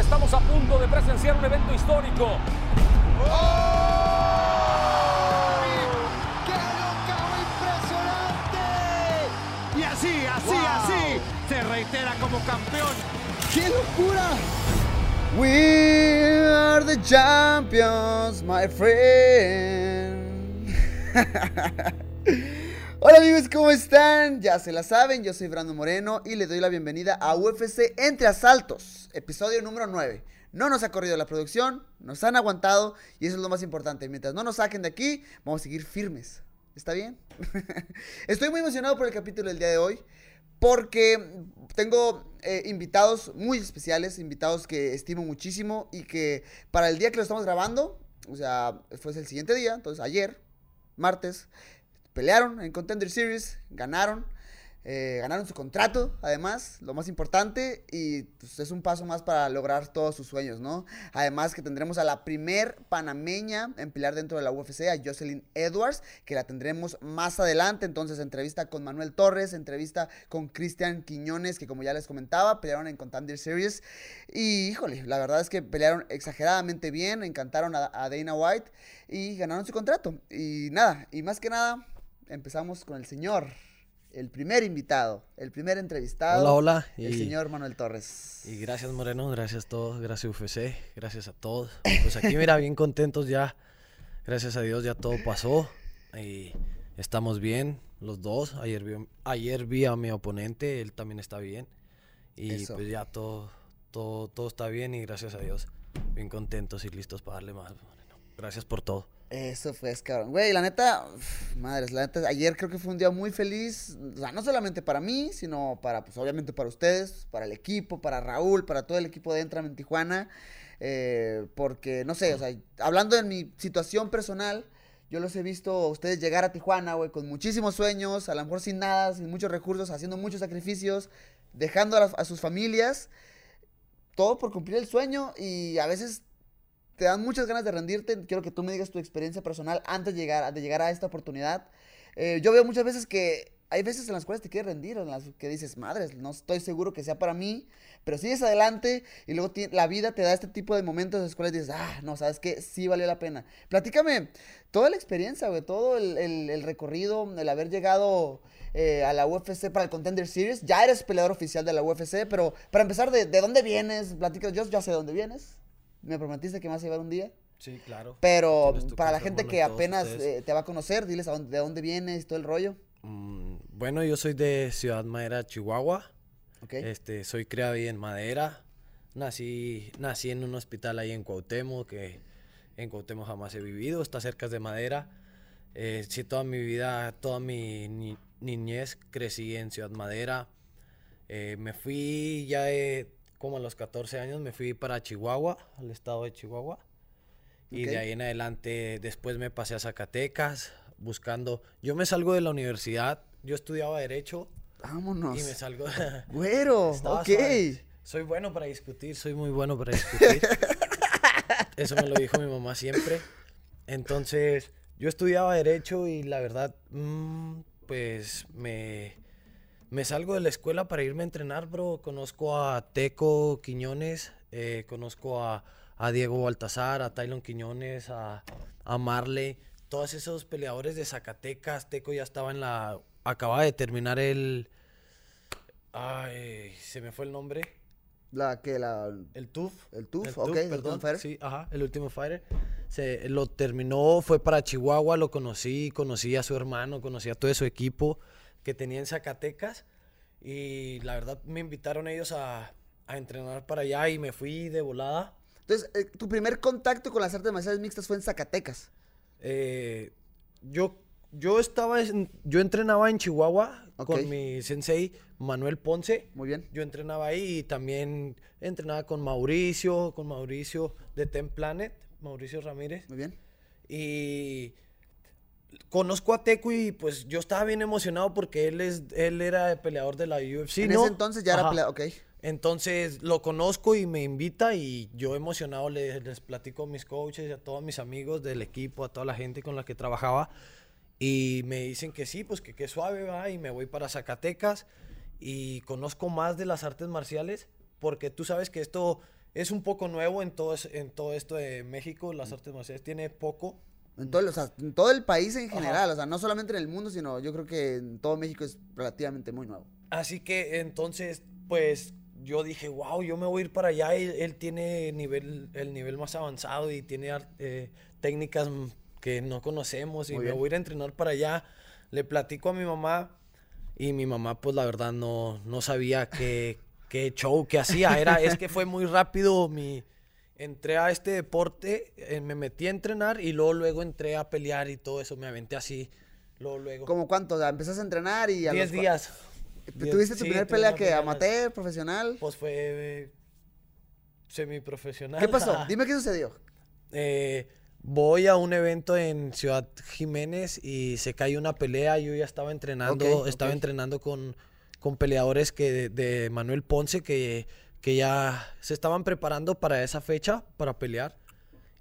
Estamos a punto de presenciar un evento histórico. ¡Qué locao impresionante! Y así, así, Wow. así, se reitera como campeón. ¡Qué locura! We are the champions, my friend. Hola amigos, ¿cómo están? Ya se la saben, yo soy Brando Moreno y le doy la bienvenida a UFC Entre Asaltos, episodio número 9. No nos ha corrido la producción, nos han aguantado y eso es lo más importante. Mientras no nos saquen de aquí, vamos a seguir firmes. ¿Está bien? Estoy muy emocionado por el capítulo del día de hoy porque tengo eh, invitados muy especiales, invitados que estimo muchísimo y que para el día que lo estamos grabando, o sea, fue el siguiente día, entonces ayer, martes, pelearon en Contender Series, ganaron, eh, ganaron su contrato, además, lo más importante, y pues, es un paso más para lograr todos sus sueños, ¿no? Además que tendremos a la primer panameña en pelear dentro de la UFC, a Jocelyn Edwards, que la tendremos más adelante, entonces entrevista con Manuel Torres, entrevista con Cristian Quiñones, que como ya les comentaba, pelearon en Contender Series, y híjole, la verdad es que pelearon exageradamente bien, encantaron a, a Dana White, y ganaron su contrato, y nada, y más que nada, empezamos con el señor el primer invitado, el primer entrevistado. Hola, hola, El y- señor Manuel Torres. Y gracias Moreno, gracias a todos, gracias UFC, gracias a todos. Pues aquí mira, bien contentos ya, gracias a Dios ya todo pasó y estamos bien los dos. Ayer vi, ayer vi a mi oponente, él también está bien y Eso. pues ya todo, todo, todo está bien y gracias a Dios, bien contentos y listos para darle más. Moreno. Gracias por todo. Eso fue, es cabrón. Güey, la neta, uf, madres, la neta, ayer creo que fue un día muy feliz. O sea, no solamente para mí, sino para, pues obviamente para ustedes, para el equipo, para Raúl, para todo el equipo de Entram en Tijuana. eh, porque, no sé, o sea, hablando de mi situación personal, yo los he visto a ustedes llegar a Tijuana, güey, con muchísimos sueños, a lo mejor sin nada, sin muchos recursos, haciendo muchos sacrificios, dejando a, sus familias, todo por cumplir el sueño y a veces te dan muchas ganas de rendirte. Quiero que tú me digas tu experiencia personal antes de llegar, de llegar a esta oportunidad. Eh, yo veo muchas veces que hay veces en las cuales te quieres rendir, en las que dices, madres, no estoy seguro que sea para mí, pero sigues adelante y luego la vida te da este tipo de momentos en los cuales dices, ah, no, sabes que sí valió la pena. Platícame toda la experiencia, güey, todo el, el- el recorrido, el haber llegado eh, a la UFC para el Contender Series. Ya eres peleador oficial de la UFC, pero para empezar, ¿de, de dónde vienes? Platica, yo ya sé de dónde vienes. Me prometiste que me vas a llevar un día. Sí, claro. Pero para la gente que apenas eh, te va a conocer, diles a dónde, de dónde vienes, todo el rollo. Mm, bueno, yo soy de Ciudad Madera, Chihuahua. ¿Ok? Este, soy criado ahí en Madera. Nací, nací en un hospital ahí en Cuauhtémoc, que en Cuauhtémoc jamás he vivido, está cerca de Madera. Eh, sí, toda mi vida, toda mi ni- niñez crecí en Ciudad Madera. Eh, me fui ya de- como a los 14 años, me fui para Chihuahua, al estado de Chihuahua. Y de ahí en adelante, después me pasé a Zacatecas, buscando... Yo me salgo de la universidad, yo estudiaba Derecho Vámonos. y me salgo... Güero, ok. suave. Soy bueno para discutir, soy muy bueno para discutir. Eso me lo dijo mi mamá siempre. Entonces, yo estudiaba Derecho y la verdad, mm, pues me, me salgo de la escuela para irme a entrenar, bro. Conozco a Teco Quiñones, eh, conozco a, a Diego Baltazar, a Tylon Quiñones, a, a Marley. Todos esos peleadores de Zacatecas. Teco ya estaba en la... Acaba de terminar el... Ay, se me fue el nombre. La que la. El TUF. El TUF, ok, el Ultimate Fighter. Sí, ajá, el último Fighter. Se, lo terminó, fue para Chihuahua, lo conocí, conocí a su hermano, conocí a todo su equipo que tenía en Zacatecas. Y la verdad me invitaron ellos a, a entrenar para allá y me fui de volada. Entonces, eh, tu primer contacto con las artes marciales mixtas fue en Zacatecas. Eh, yo yo estaba, en- yo entrenaba en Chihuahua con mi sensei Manuel Ponce. Muy bien. Yo entrenaba ahí y también entrenaba con Mauricio, con Mauricio de Ten Planet, Mauricio Ramírez. Muy bien. Y conozco a Teco y pues yo estaba bien emocionado porque él es él era peleador de la UFC, en ¿no? ese entonces ya era peleador. Ok. Entonces lo conozco y me invita y yo emocionado les, les platico a mis coaches, a todos mis amigos del equipo, a toda la gente con la que trabajaba y me dicen que sí, pues que qué suave va y me voy para Zacatecas y conozco más de las artes marciales porque tú sabes que esto es un poco nuevo en todo, en todo esto de México, las artes marciales tiene poco. En todo, el- o sea, en todo el país en general, o sea, no solamente en el mundo, sino yo creo que en todo México es relativamente muy nuevo. Así que entonces, pues yo dije, wow, yo me voy a ir para allá. Él, él tiene nivel, el nivel más avanzado y tiene eh, técnicas que no conocemos y me voy a ir a entrenar para allá. Le platico a mi mamá y mi mamá, pues la verdad no, no sabía qué, qué show que hacía. Era, es que fue muy rápido mi... Entré a este deporte, eh, me metí a entrenar y luego, luego entré a pelear y todo eso. Me aventé así, luego, luego. ¿Cómo cuánto? Empezaste a entrenar y a 10 los días. ¿Tuviste tu sí, primer tuve pelea que amateur, profesional? Pues fue eh, semiprofesional. ¿Qué pasó? Dime qué sucedió. Eh, voy a un evento en Ciudad Jiménez y se cae una pelea. Yo ya estaba entrenando, estaba entrenando con, con peleadores que de, de Manuel Ponce que, que ya se estaban preparando para esa fecha, para pelear.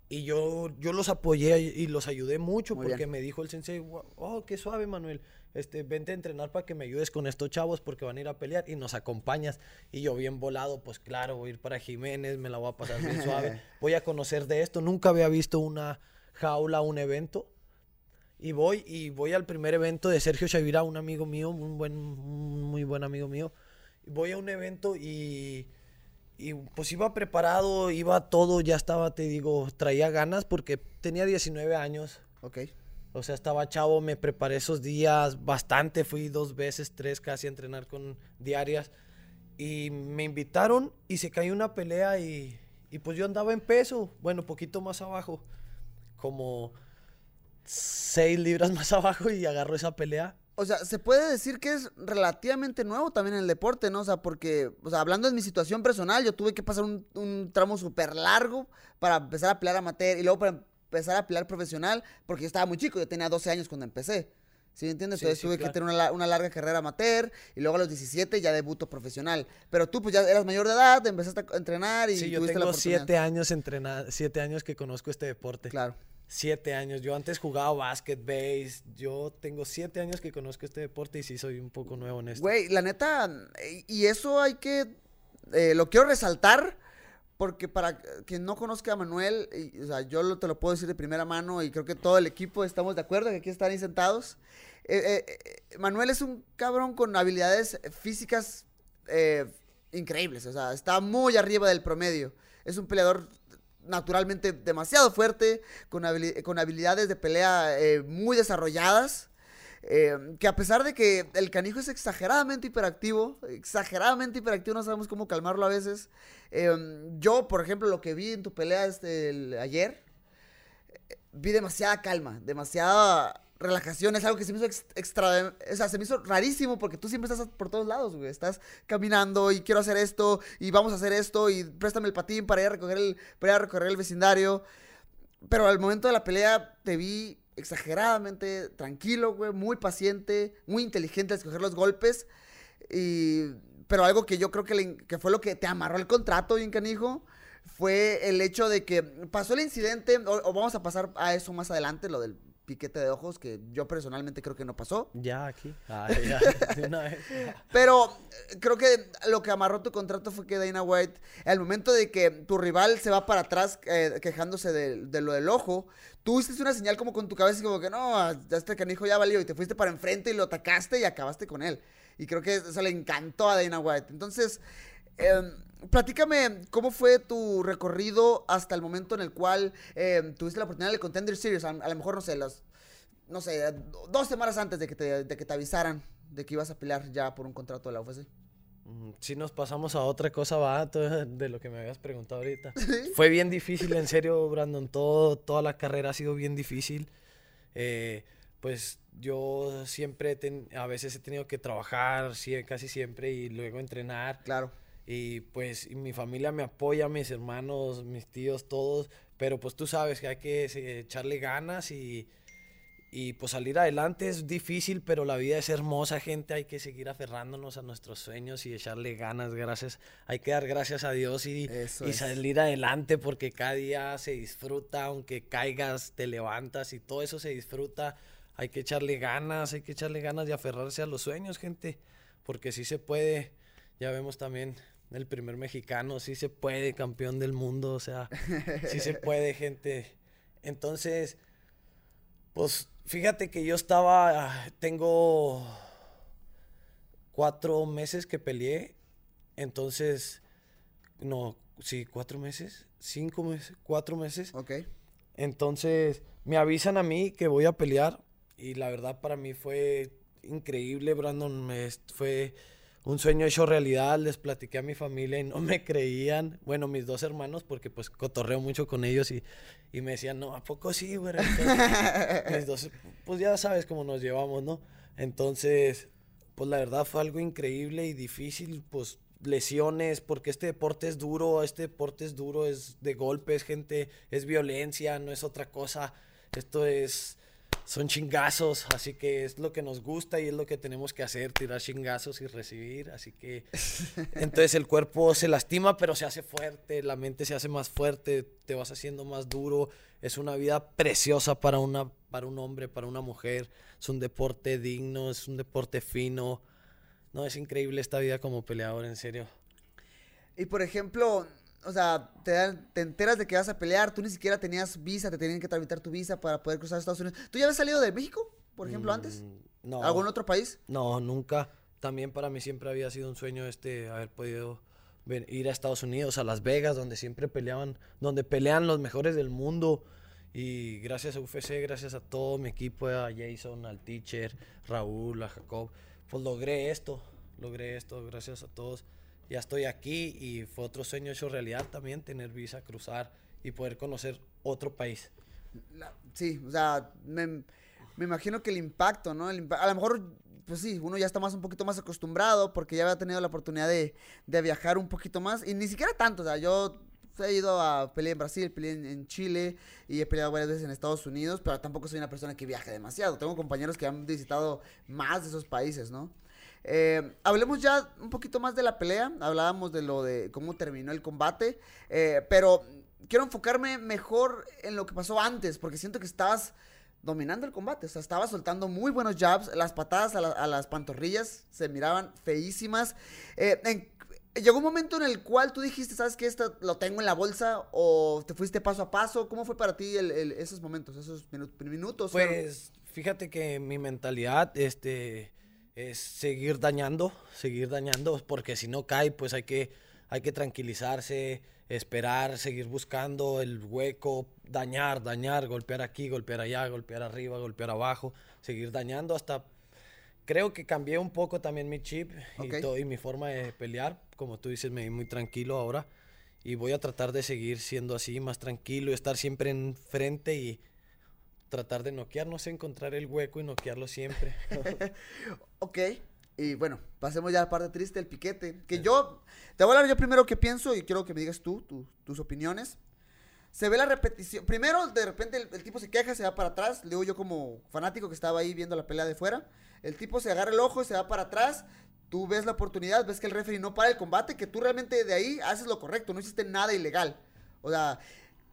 Y yo, yo los apoyé y los ayudé mucho Muy porque bien. me dijo el sensei, "Gua- oh, qué suave Manuel, este, vente a entrenar para que me ayudes con estos chavos porque van a ir a pelear y nos acompañas. Y yo bien volado, pues claro, voy a ir para Jiménez, me la voy a pasar bien suave, voy a conocer de esto. Nunca había visto una jaula, un evento. Y voy, y voy al primer evento de Sergio Chavira, un amigo mío, un buen, un muy buen amigo mío. Voy a un evento y, y pues iba preparado, iba todo, ya estaba, te digo, traía ganas porque tenía 19 años. Ok. O sea, estaba chavo, me preparé esos días bastante, fui dos veces, tres casi a entrenar con diarias. Y me invitaron y se cayó una pelea y, y pues yo andaba en peso, bueno, poquito más abajo, como seis libras más abajo y agarró esa pelea. O sea, se puede decir que es relativamente nuevo también en el deporte, ¿no? O sea, porque, o sea, hablando de mi situación personal, yo tuve que pasar un, un tramo súper largo para empezar a pelear amateur y luego para empezar a pelear profesional, porque yo estaba muy chico, yo tenía 12 años cuando empecé. ¿Sí me entiendes? Sí, Entonces sí, tuve claro. que tener una, la- una larga carrera amateur y luego a los 17 ya debuto profesional. Pero tú pues ya eras mayor de edad, empezaste a entrenar y Sí, yo tuviste la tengo oportunidad. siete años entrenando, siete años que conozco este deporte. Claro. Siete años. Yo antes jugaba básquet, base. Yo tengo siete años que conozco este deporte y sí soy un poco nuevo en esto. Güey, la neta, y eso hay que, eh, lo quiero resaltar, porque para quien no conozca a Manuel, o sea, yo te lo puedo decir de primera mano y creo que todo el equipo estamos de acuerdo que aquí están ahí sentados. Eh, eh, Manuel es un cabrón con habilidades físicas increíbles, o sea, está muy arriba del promedio. Es un peleador naturalmente demasiado fuerte, con, con habilidades de pelea eh, muy desarrolladas. eh, que a pesar de que el canijo es exageradamente hiperactivo, exageradamente hiperactivo, no sabemos cómo calmarlo a veces. eh, yo, por ejemplo, lo que vi en tu pelea este, ayer, vi demasiada calma, demasiada relajación. Es algo que se me hizo ex- extra, o sea, se me hizo rarísimo porque tú siempre estás por todos lados, güey. Estás caminando y quiero hacer esto y vamos a hacer esto y préstame el patín para ir a recoger el, para ir a recorrer el vecindario. Pero al momento de la pelea te vi exageradamente tranquilo, güey, muy paciente, muy inteligente al escoger los golpes. Y, pero algo que yo creo que, que fue lo que te amarró el contrato, bien canijo, fue el hecho de que pasó el incidente, o vamos a pasar a eso más adelante, lo del piquete de ojos, que yo personalmente creo que no pasó. Ya aquí. Ah, ya. Pero eh, creo que lo que amarró tu contrato fue que Dana White, al momento de que tu rival se va para atrás eh, quejándose de, de lo del ojo, tú hiciste una señal como con tu cabeza y como que no, ya este canijo ya valió y te fuiste para enfrente y lo atacaste y acabaste con él. Y creo que eso le encantó a Dana White. Entonces, eh, platícame cómo fue tu recorrido hasta el momento en el cual eh, tuviste la oportunidad del Contender Series. A, a lo mejor, no sé, las, no sé, dos semanas antes de que, te, de que te avisaran de que ibas a pelear ya por un contrato de la UFC. Mm, Si nos pasamos a otra cosa, va, de lo que me habías preguntado ahorita. Fue bien difícil, en serio, Brandon. Todo, toda la carrera ha sido bien difícil. Eh, pues yo siempre, ten- a veces he tenido que trabajar, sí, casi siempre, y luego entrenar. Claro. Y pues mi familia me apoya, mis hermanos, mis tíos, todos. Pero pues tú sabes que hay que se- echarle ganas y, y pues salir adelante es difícil, pero la vida es hermosa, gente. Hay que seguir aferrándonos a nuestros sueños y echarle ganas, gracias. Hay que dar gracias a Dios y, y salir adelante porque cada día se disfruta, aunque caigas, te levantas y todo eso se disfruta. Hay que echarle ganas, hay que echarle ganas y aferrarse a los sueños, gente. Porque sí se puede. Ya vemos también el primer mexicano, sí se puede, campeón del mundo, o sea, sí se puede, gente. Entonces, pues fíjate que yo estaba, tengo cuatro meses que peleé, entonces, no, sí, cuatro meses, cinco meses, cuatro meses. Ok. Entonces me avisan a mí que voy a pelear y la verdad para mí fue increíble, Brandon. Me, fue un sueño hecho realidad. Les platiqué a mi familia y no me creían. Bueno, mis dos hermanos, porque pues cotorreo mucho con ellos y, y me decían, no, ¿a poco sí, güey? Entonces, mis dos, pues ya sabes cómo nos llevamos, ¿no? Entonces, pues la verdad fue algo increíble y difícil, pues lesiones, porque este deporte es duro, este deporte es duro, es de golpes, gente, es violencia, no es otra cosa. Esto es, son chingazos, así que es lo que nos gusta y es lo que tenemos que hacer, tirar chingazos y recibir, así que entonces el cuerpo se lastima, pero se hace fuerte, la mente se hace más fuerte, te vas haciendo más duro, es una vida preciosa para una para un hombre, para una mujer, es un deporte digno, es un deporte fino. No, es increíble esta vida como peleador, en serio. Y por ejemplo, o sea, te, dan- te enteras de que vas a pelear, tú ni siquiera tenías visa, te tenían que tramitar tu visa para poder cruzar Estados Unidos. ¿Tú ya habías salido de México, por ejemplo, antes? Mm, No. ¿Algún otro país? No, nunca. También para mí siempre había sido un sueño este haber podido ven- ir a Estados Unidos, a Las Vegas, donde siempre peleaban, donde pelean los mejores del mundo. Y gracias a UFC, gracias a todo mi equipo, a Jason, al teacher, Raúl, a Jacob, pues logré esto, logré esto, gracias a todos. Ya estoy aquí y fue otro sueño hecho realidad también, tener visa, cruzar y poder conocer otro país. La- sí, o sea, me, me imagino que el impacto, ¿no? El a lo mejor, pues sí, uno ya está más un poquito más acostumbrado porque ya había tenido la oportunidad de, de viajar un poquito más y ni siquiera tanto, o sea, yo he ido a pelear en Brasil, peleé en Chile y he peleado varias veces en Estados Unidos, pero tampoco soy una persona que viaje demasiado. Tengo compañeros que han visitado más de esos países, ¿no? Eh, hablemos ya un poquito más de la pelea. Hablábamos de lo de cómo terminó el combate. eh, pero quiero enfocarme mejor en lo que pasó antes. Porque siento que estabas dominando el combate. O sea, estabas soltando muy buenos jabs. Las patadas a, la- a las pantorrillas se miraban feísimas. Eh, llegó un momento en el cual tú dijiste, ¿sabes qué? Esto lo tengo en la bolsa. O te fuiste paso a paso. ¿Cómo fue para ti esos momentos, esos minu- minutos? Pues fíjate que mi mentalidad este es seguir dañando, seguir dañando, porque si no cae, pues hay que hay que tranquilizarse, esperar, seguir buscando el hueco, dañar, dañar, golpear aquí, golpear allá, golpear arriba, golpear abajo, seguir dañando hasta creo que cambié un poco también mi chip y, todo, y mi forma de pelear, como tú dices, me vi muy tranquilo ahora y voy a tratar de seguir siendo así, más tranquilo, estar siempre enfrente y tratar de noquear, no sé, encontrar el hueco y noquearlo siempre. Ok. Y bueno, pasemos ya a la parte triste, el piquete. Que yo, te voy a hablar yo primero qué pienso y quiero que me digas tú, tu- tus opiniones. Se ve la repetición. Primero, de repente, el, el tipo se queja, se va para atrás. Le digo yo como fanático que estaba ahí viendo la pelea de fuera. El tipo se agarra el ojo y se va para atrás. Tú ves la oportunidad, ves que el referee no para el combate, que tú realmente de ahí haces lo correcto, no hiciste nada ilegal. O sea,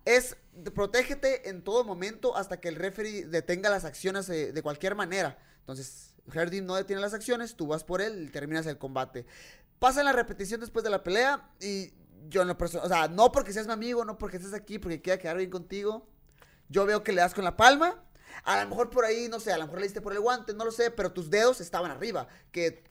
es protégete en todo momento hasta que el referee detenga las acciones de, de cualquier manera. Entonces, Hardy no detiene las acciones, tú vas por él y terminas el combate. Pasa la repetición después de la pelea y yo en lo personal, o sea, no porque seas mi amigo, no porque estés aquí, porque quiera quedar bien contigo. Yo veo que le das con la palma. A lo mejor por ahí, no sé, a lo mejor le diste por el guante, no lo sé, pero tus dedos estaban arriba. Que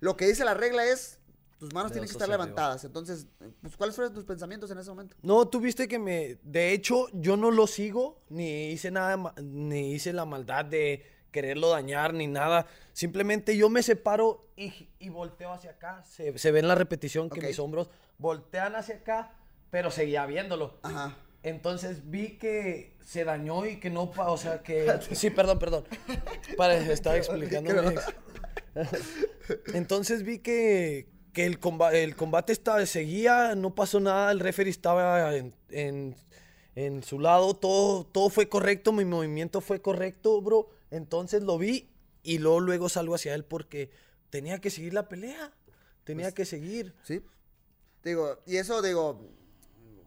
lo que dice la regla es, tus manos tienen que estar levantadas. Entonces, pues, ¿cuáles fueron tus pensamientos en ese momento? No, tú viste que me, de hecho, yo no lo sigo, ni hice nada, ni hice la maldad de quererlo dañar, ni nada. Simplemente yo me separo y, y volteo hacia acá. Se, se ve en la repetición que mis hombros voltean hacia acá, pero seguía viéndolo. Ajá. Entonces vi que se dañó y que no, o sea, que... Sí, perdón, perdón. Para, estaba explicándome. Entonces vi que, que el, comba- el combate estaba, seguía, no pasó nada, el referee estaba en, en- en su lado, todo, todo fue correcto, mi movimiento fue correcto, bro. Entonces lo vi y luego, luego salgo hacia él porque tenía que seguir la pelea, tenía que seguir. Sí. Digo, y eso, digo,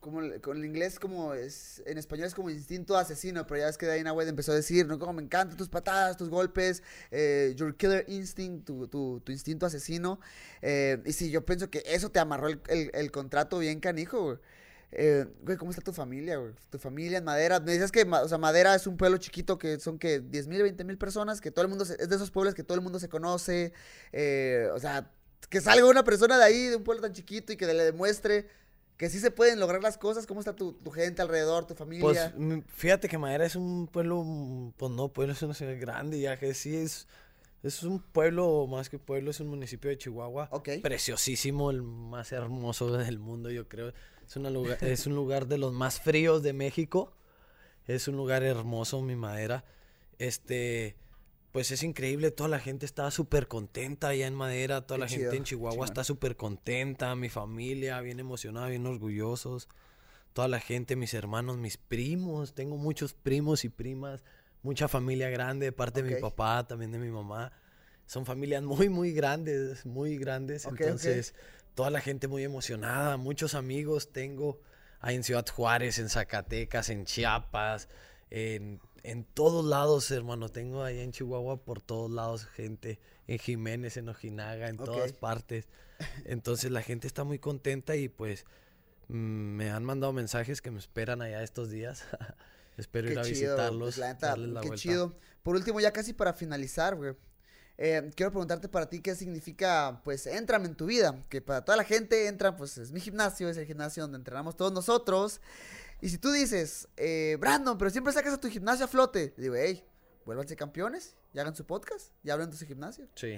como con el inglés como es, en español es como instinto asesino, pero ya ves que Dana White empezó a decir, no, como me encantan tus patadas, tus golpes, eh, your killer instinct, tu, tu, instinto asesino. Eh, y sí, yo pienso que eso te amarró el, el- contrato bien canijo, güey. Eh, güey, ¿cómo está tu familia, güey? Tu familia en Madera. Me dices que, o sea, Madera es un pueblo chiquito que son que 10 mil, 20 mil personas, que todo el mundo, se- es de esos pueblos que todo el mundo se conoce. o sea, que salga una persona de ahí, de un pueblo tan chiquito y que le demuestre que sí se pueden lograr las cosas. ¿Cómo está tu, tu gente alrededor, tu familia? Pues mm, fíjate que Madera es un pueblo, pues no, pueblo es una ciudad grande, ya que sí es, es un pueblo, más que pueblo, es un municipio de Chihuahua. Ok. Preciosísimo, el más hermoso del mundo, yo creo. Es, una lugar, es un lugar de los más fríos de México. Es un lugar hermoso, mi Madera. Este, pues es increíble, toda la gente está súper contenta allá en Madera, toda Qué la chido, gente en Chihuahua está súper contenta, mi familia bien emocionada, bien orgullosos toda la gente, mis hermanos, mis primos. Tengo muchos primos y primas, mucha familia grande de parte de mi papá, también de mi mamá. Son familias muy, muy grandes, muy grandes. Entonces, toda la gente muy emocionada, muchos amigos tengo ahí en Ciudad Juárez, en Zacatecas, en Chiapas, en, en todos lados, hermano. Tengo ahí en Chihuahua por todos lados gente, en Jiménez, en Ojinaga, en todas partes. Entonces la gente está muy contenta y pues mm, me han mandado mensajes que me esperan allá estos días. Espero ir a chido, visitarlos, pues, la neta, darles la qué vuelta. chido. Por último, ya casi para finalizar, güey. eh, quiero preguntarte para ti qué significa, pues, Entram en tu vida. Que para toda la gente, Entram, pues, es mi gimnasio, es el gimnasio donde entrenamos todos nosotros. Y si tú dices, eh, Brandon, pero siempre sacas a tu gimnasio a flote, digo, hey, vuélvanse campeones y hagan su podcast y hablen de su gimnasio. Sí,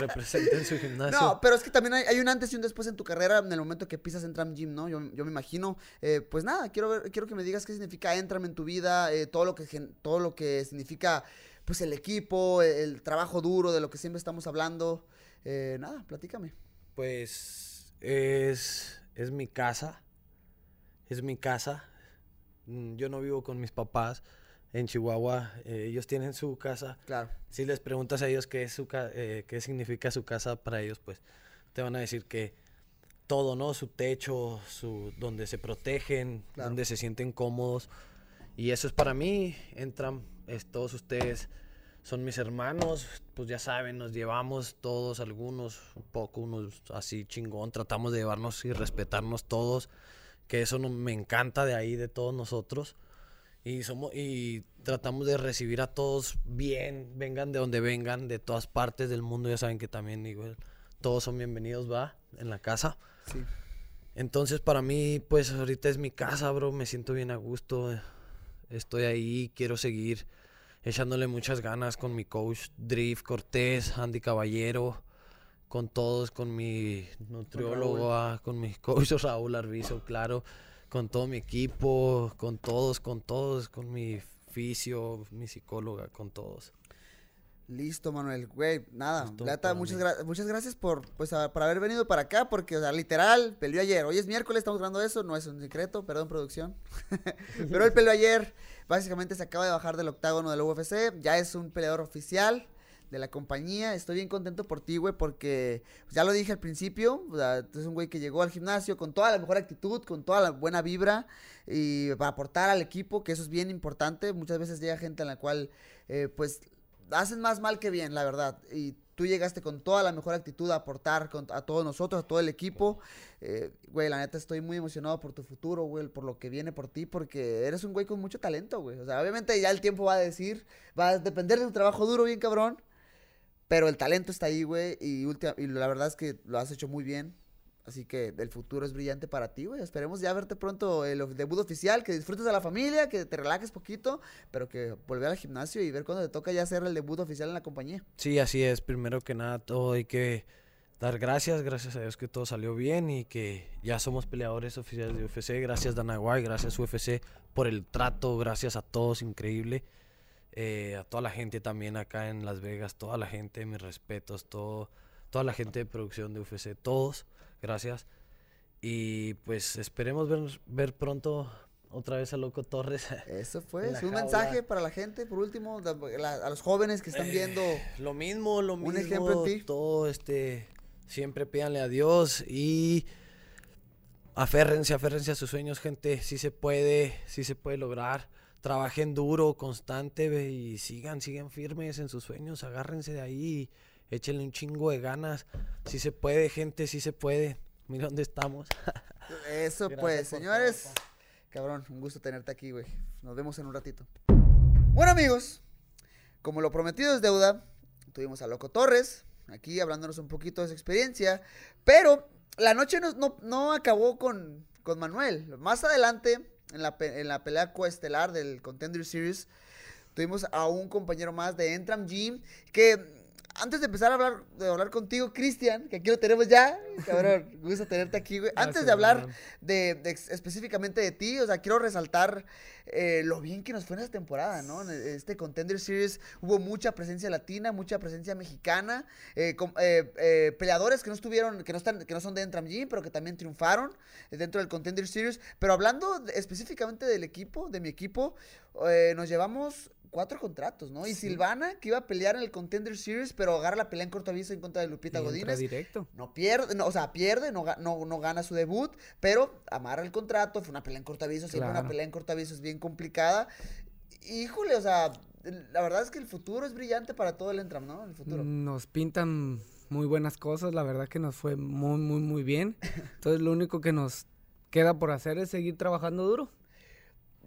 representen su gimnasio. No, pero es que también hay, hay un antes y un después en tu carrera en el momento que pisas Entram Gym, ¿no? Yo, yo me imagino. Eh, pues nada, quiero ver, quiero que me digas qué significa Entram en tu vida, eh, todo lo que todo lo que significa, pues el equipo, el, el trabajo duro de lo que siempre estamos hablando. Eh, nada, platícame. Pues es, es mi casa. Es mi casa. Mm, Yo no vivo con mis papás en Chihuahua. eh, ellos tienen su casa. Claro. Si les preguntas a ellos qué, es su eh, qué significa su casa para ellos, pues te van a decir que todo, ¿no? Su techo, su, donde se protegen, Claro. donde se sienten cómodos. Y eso es para mí. Entran es, todos ustedes, son mis hermanos, pues ya saben, nos llevamos todos, algunos un poco, unos así chingón. Tratamos de llevarnos y respetarnos todos, que eso no, me encanta de ahí, de todos nosotros. Y, somos, y tratamos de recibir a todos bien, vengan de donde vengan, de todas partes del mundo. Ya saben que también igual, todos son bienvenidos, va, en la casa. Sí. Entonces para mí, pues ahorita es mi casa, bro. Me siento bien a gusto. eh, Estoy ahí, quiero seguir echándole muchas ganas con mi coach Drift Cortés, Andy Caballero, con todos, con mi nutriólogo, ah, con mi coach Raúl Arbizo, claro, con todo mi equipo, con todos, con todos, con mi fisio, mi psicóloga, con todos. Listo, Manuel. Güey, nada. Para muchas, gra- muchas gracias por, pues, a- por haber venido para acá, porque, o sea, literal, peleó ayer. Hoy es miércoles, estamos grabando eso, no es un secreto, perdón, producción. Pero él peleó ayer. Básicamente se acaba de bajar del octágono de la UFC. Ya es un peleador oficial de la compañía. Estoy bien contento por ti, güey, porque pues, ya lo dije al principio. O sea, tú eres un güey que llegó al gimnasio con toda la mejor actitud, con toda la buena vibra y para aportar al equipo, que eso es bien importante. Muchas veces llega gente en la cual, eh, pues, hacen más mal que bien, la verdad. Y tú llegaste con toda la mejor actitud a aportar a todos nosotros, a todo el equipo. Eh, güey, la neta estoy muy emocionado por tu futuro, güey, por lo que viene por ti, porque eres un güey con mucho talento, güey. O sea, obviamente ya el tiempo va a decir, va a depender de tu trabajo duro, bien cabrón. Pero el talento está ahí, güey, y, y la verdad es que lo has hecho muy bien. Así que el futuro es brillante para ti, güey. Esperemos ya verte pronto el debut oficial, que disfrutes de la familia, que te relajes poquito, pero que volver al gimnasio y ver cuándo te toca ya hacer el debut oficial en la compañía. Sí, así es. Primero que nada, todo hay que dar gracias, gracias a Dios que todo salió bien y que ya somos peleadores oficiales de UFC. Gracias Dana White, gracias UFC por el trato, gracias a todos, increíble. Eh, a toda la gente también acá en Las Vegas, toda la gente, mis respetos, todo, toda la gente de producción de UFC, todos, gracias. Y pues esperemos ver, ver pronto otra vez a Loco Torres. Eso fue, es un jaula. mensaje para la gente, por último, la- la- a los jóvenes que están viendo. Lo mismo, lo Un mismo. ejemplo en ti. Todo este. Siempre pídanle a Dios y. Aférrense, aférrense a sus sueños, gente. Sí se puede, sí se puede lograr. Trabajen duro, constante ve, y sigan, sigan firmes en sus sueños. Agárrense de ahí. Échenle un chingo de ganas. Sí se puede, gente, sí se puede. Mira dónde estamos. Eso Gracias pues, señores. Cabrón, un gusto tenerte aquí, güey. Nos vemos en un ratito. Bueno, amigos, como lo prometido es deuda, tuvimos a Loco Torres aquí hablándonos un poquito de su experiencia, pero la noche no, no- no acabó con, con Manuel. Más adelante, en la, pe- en la pelea coestelar del Contender Series, tuvimos a un compañero más de Entram Gym que antes de empezar a hablar, de hablar contigo, Cristian, que aquí lo tenemos ya, cabrón, gusto tenerte aquí, güey. Antes de hablar de, específicamente de ti, o sea, quiero resaltar eh, lo bien que nos fue en esta temporada, ¿no? En este Contender Series hubo mucha presencia latina, mucha presencia mexicana, eh, eh, peleadores que no estuvieron, que no están, que no son de Entram Gym, pero que también triunfaron dentro del Contender Series. Pero hablando de- específicamente del equipo, de mi equipo, nos llevamos cuatro contratos, ¿no? Y Silvana, que iba a pelear en el Contender Series, pero agarra la pelea en corto aviso en contra de Lupita Godínez. directo. No pierde, no, o sea, pierde, no, no, no gana su debut, pero amarra el contrato, fue una pelea en corto aviso, siempre una pelea en corto aviso es bien complicada. Híjole, o sea, la verdad es que el futuro es brillante para todo el Entram, ¿no? El futuro. Nos pintan muy buenas cosas, la verdad que nos fue muy, muy, muy bien. Entonces lo único que nos queda por hacer es seguir trabajando duro.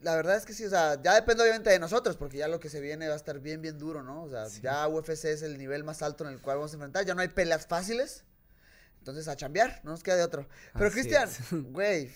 La verdad es que sí, o sea, ya depende obviamente de nosotros, porque ya lo que se viene va a estar bien, bien duro, ¿no? O sea, ya UFC es el nivel más alto en el cual vamos a enfrentar, ya no hay peleas fáciles, entonces a chambear, no nos queda de otro. Pero Así Cristian, güey,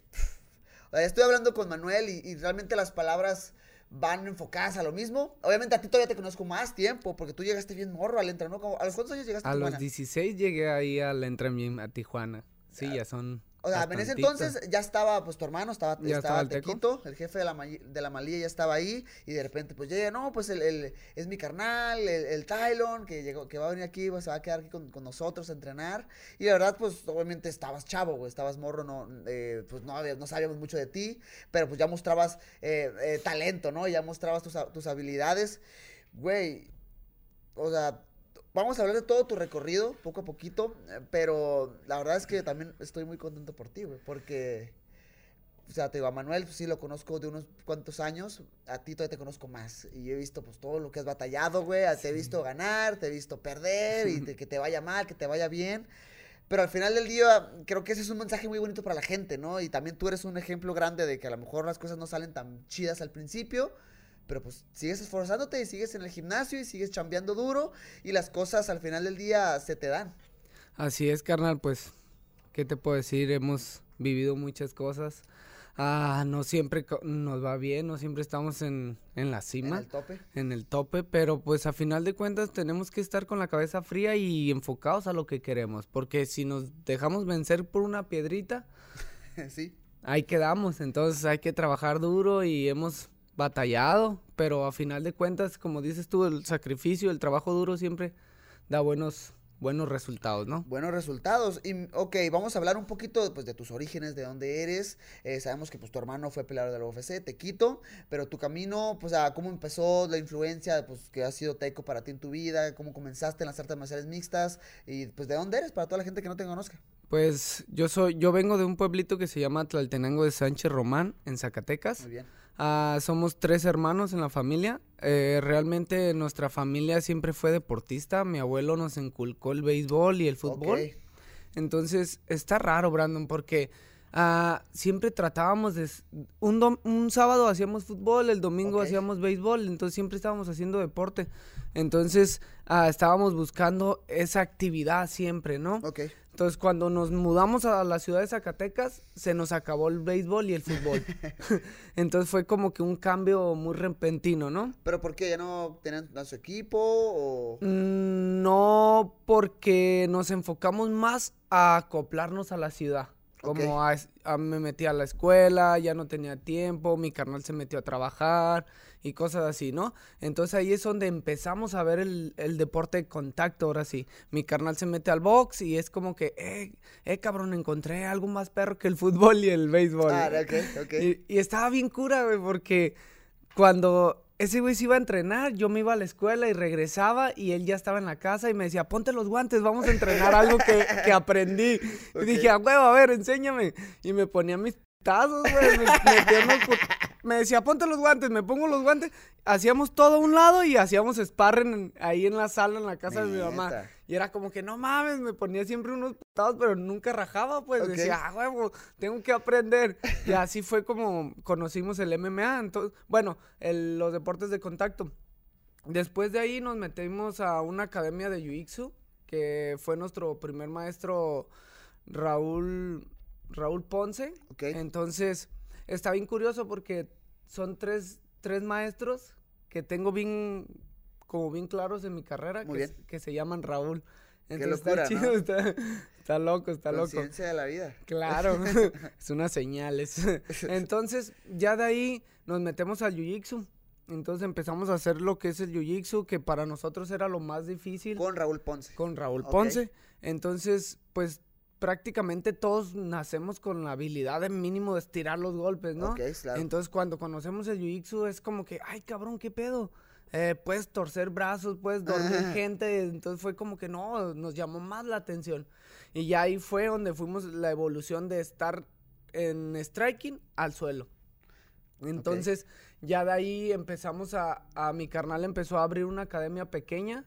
o sea, estoy hablando con Manuel y, y realmente las palabras van enfocadas a lo mismo. Obviamente a ti todavía te conozco más tiempo, porque tú llegaste bien morro al entrar, ¿no? ¿A los cuántos años llegaste A a los Tijuana? 16 llegué ahí al Gym a Tijuana. Sí, ya son. O sea, en ese entonces ya estaba, pues, tu hermano, estaba, Ya estaba estaba el Teco. Tequito, el jefe de la, de la malilla ya estaba ahí, y de repente, pues, llega, no, pues, el, el- es mi carnal, el, el Tylon, que llegó, que va a venir aquí, pues, se va a quedar aquí con, con nosotros a entrenar, y la verdad, pues, obviamente estabas chavo, güey, estabas morro, no, eh, pues, no, no sabíamos mucho de ti, pero, pues, ya mostrabas eh, eh, talento, ¿no? Ya mostrabas tus, tus habilidades, güey, o sea, vamos a hablar de todo tu recorrido, poco a poquito, eh, pero la verdad es que también estoy muy contento por ti, güey, porque, o sea, te digo, a Manuel pues, sí lo conozco de unos cuantos años, a ti todavía te conozco más, y he visto pues todo lo que has batallado, güey, te he visto ganar, te he visto perder, y te- que te vaya mal, que te vaya bien, pero al final del día creo que ese es un mensaje muy bonito para la gente, ¿no? Y también tú eres un ejemplo grande de que a lo mejor las cosas no salen tan chidas al principio, pero pues sigues esforzándote y sigues en el gimnasio y sigues chambeando duro y las cosas al final del día se te dan. Así es, carnal, pues, ¿qué te puedo decir? Hemos vivido muchas cosas. Ah, no siempre nos va bien, no siempre estamos en, en la En cima. el tope. en el tope, pero pues a final de cuentas tenemos que estar con la cabeza fría y enfocados a lo que queremos, porque si nos dejamos vencer por una piedrita, sí. ahí quedamos, entonces hay que trabajar duro y hemos batallado, pero a final de cuentas, como dices tú, el sacrificio, el trabajo duro siempre da buenos buenos resultados, ¿no? Buenos resultados. Y, ok, vamos a hablar un poquito pues, de tus orígenes, de dónde eres. Eh, sabemos que pues, tu hermano fue peleador de la UFC, te quito, pero tu camino, pues, a cómo empezó la influencia pues, que ha sido Teco para ti en tu vida, cómo comenzaste en las artes marciales mixtas y pues de dónde eres para toda la gente que no te conozca. Pues yo soy yo vengo de un pueblito que se llama Tlaltenango de Sánchez Román en Zacatecas. Muy bien. Ah, somos tres hermanos en la familia. Eh, realmente nuestra familia siempre fue deportista. Mi abuelo nos inculcó el béisbol y el fútbol. Entonces está raro, Brandon, porque ah, siempre tratábamos de... Un, dom- un sábado hacíamos fútbol, el domingo hacíamos béisbol, entonces siempre estábamos haciendo deporte. Entonces ah, estábamos buscando esa actividad siempre, ¿no? Ok. Entonces, cuando nos mudamos a la ciudad de Zacatecas, se nos acabó el béisbol y el fútbol. Entonces fue como que un cambio muy repentino, ¿no? ¿Pero por qué? ¿Ya no tenían a su equipo o...? Mm, No, porque nos enfocamos más a acoplarnos a la ciudad. Como a- me metí a la escuela, ya no tenía tiempo, mi carnal se metió a trabajar y cosas así, ¿no? Entonces ahí es donde empezamos a ver el, el deporte de contacto, ahora sí. Mi carnal se mete al box y es como que, eh, eh, cabrón, encontré algo más perro que el fútbol y el béisbol. Ah, ok, ok. Y, y estaba bien cura, güey, porque cuando ese güey se iba a entrenar, yo me iba a la escuela y regresaba y él ya estaba en la casa y me decía, ponte los guantes, vamos a entrenar algo que, que aprendí. Y dije, a huevo, a ver, enséñame. Y me ponía mis tazos, güey. Me, unos put- me decía, ponte los guantes, me pongo los guantes. Hacíamos todo a un lado y hacíamos sparring ahí en la sala, en la casa de mi mamá. Y era como que, no mames, me ponía siempre unos putados, pero nunca rajaba, pues. Ok. Decía, ah, huevo, tengo que aprender. Y así fue como conocimos el MMA. Entonces, bueno, el- los deportes de contacto. Después de ahí nos metimos a una academia de Jiu-Jitsu, que fue nuestro primer maestro Raúl, Raúl Ponce. Ok. Entonces, está bien curioso porque son tres, tres maestros que tengo bien, como bien claros en mi carrera, que, se- que se llaman Raúl. Qué Entonces locura, está ¿no? chido, está, está loco, está loco. De la vida. Claro, es una señal. es- Entonces, ya de ahí nos metemos al Jiu-Jitsu. Entonces empezamos a hacer lo que es el Jiu-Jitsu, que para nosotros era lo más difícil Con Raúl Ponce. con Raúl. Ponce. Entonces, pues prácticamente todos nacemos con la habilidad de mínimo de estirar los golpes, ¿no? Ok, claro. Entonces, cuando conocemos el Jiu-Jitsu es como que, ay, cabrón, ¿qué pedo? Eh, puedes torcer brazos, puedes dormir Ajá. gente. Entonces fue como que no, nos llamó más la atención. Y ya ahí fue donde fuimos la evolución de estar en striking al suelo. Entonces, ya de ahí empezamos a, a mi carnal empezó a abrir una academia pequeña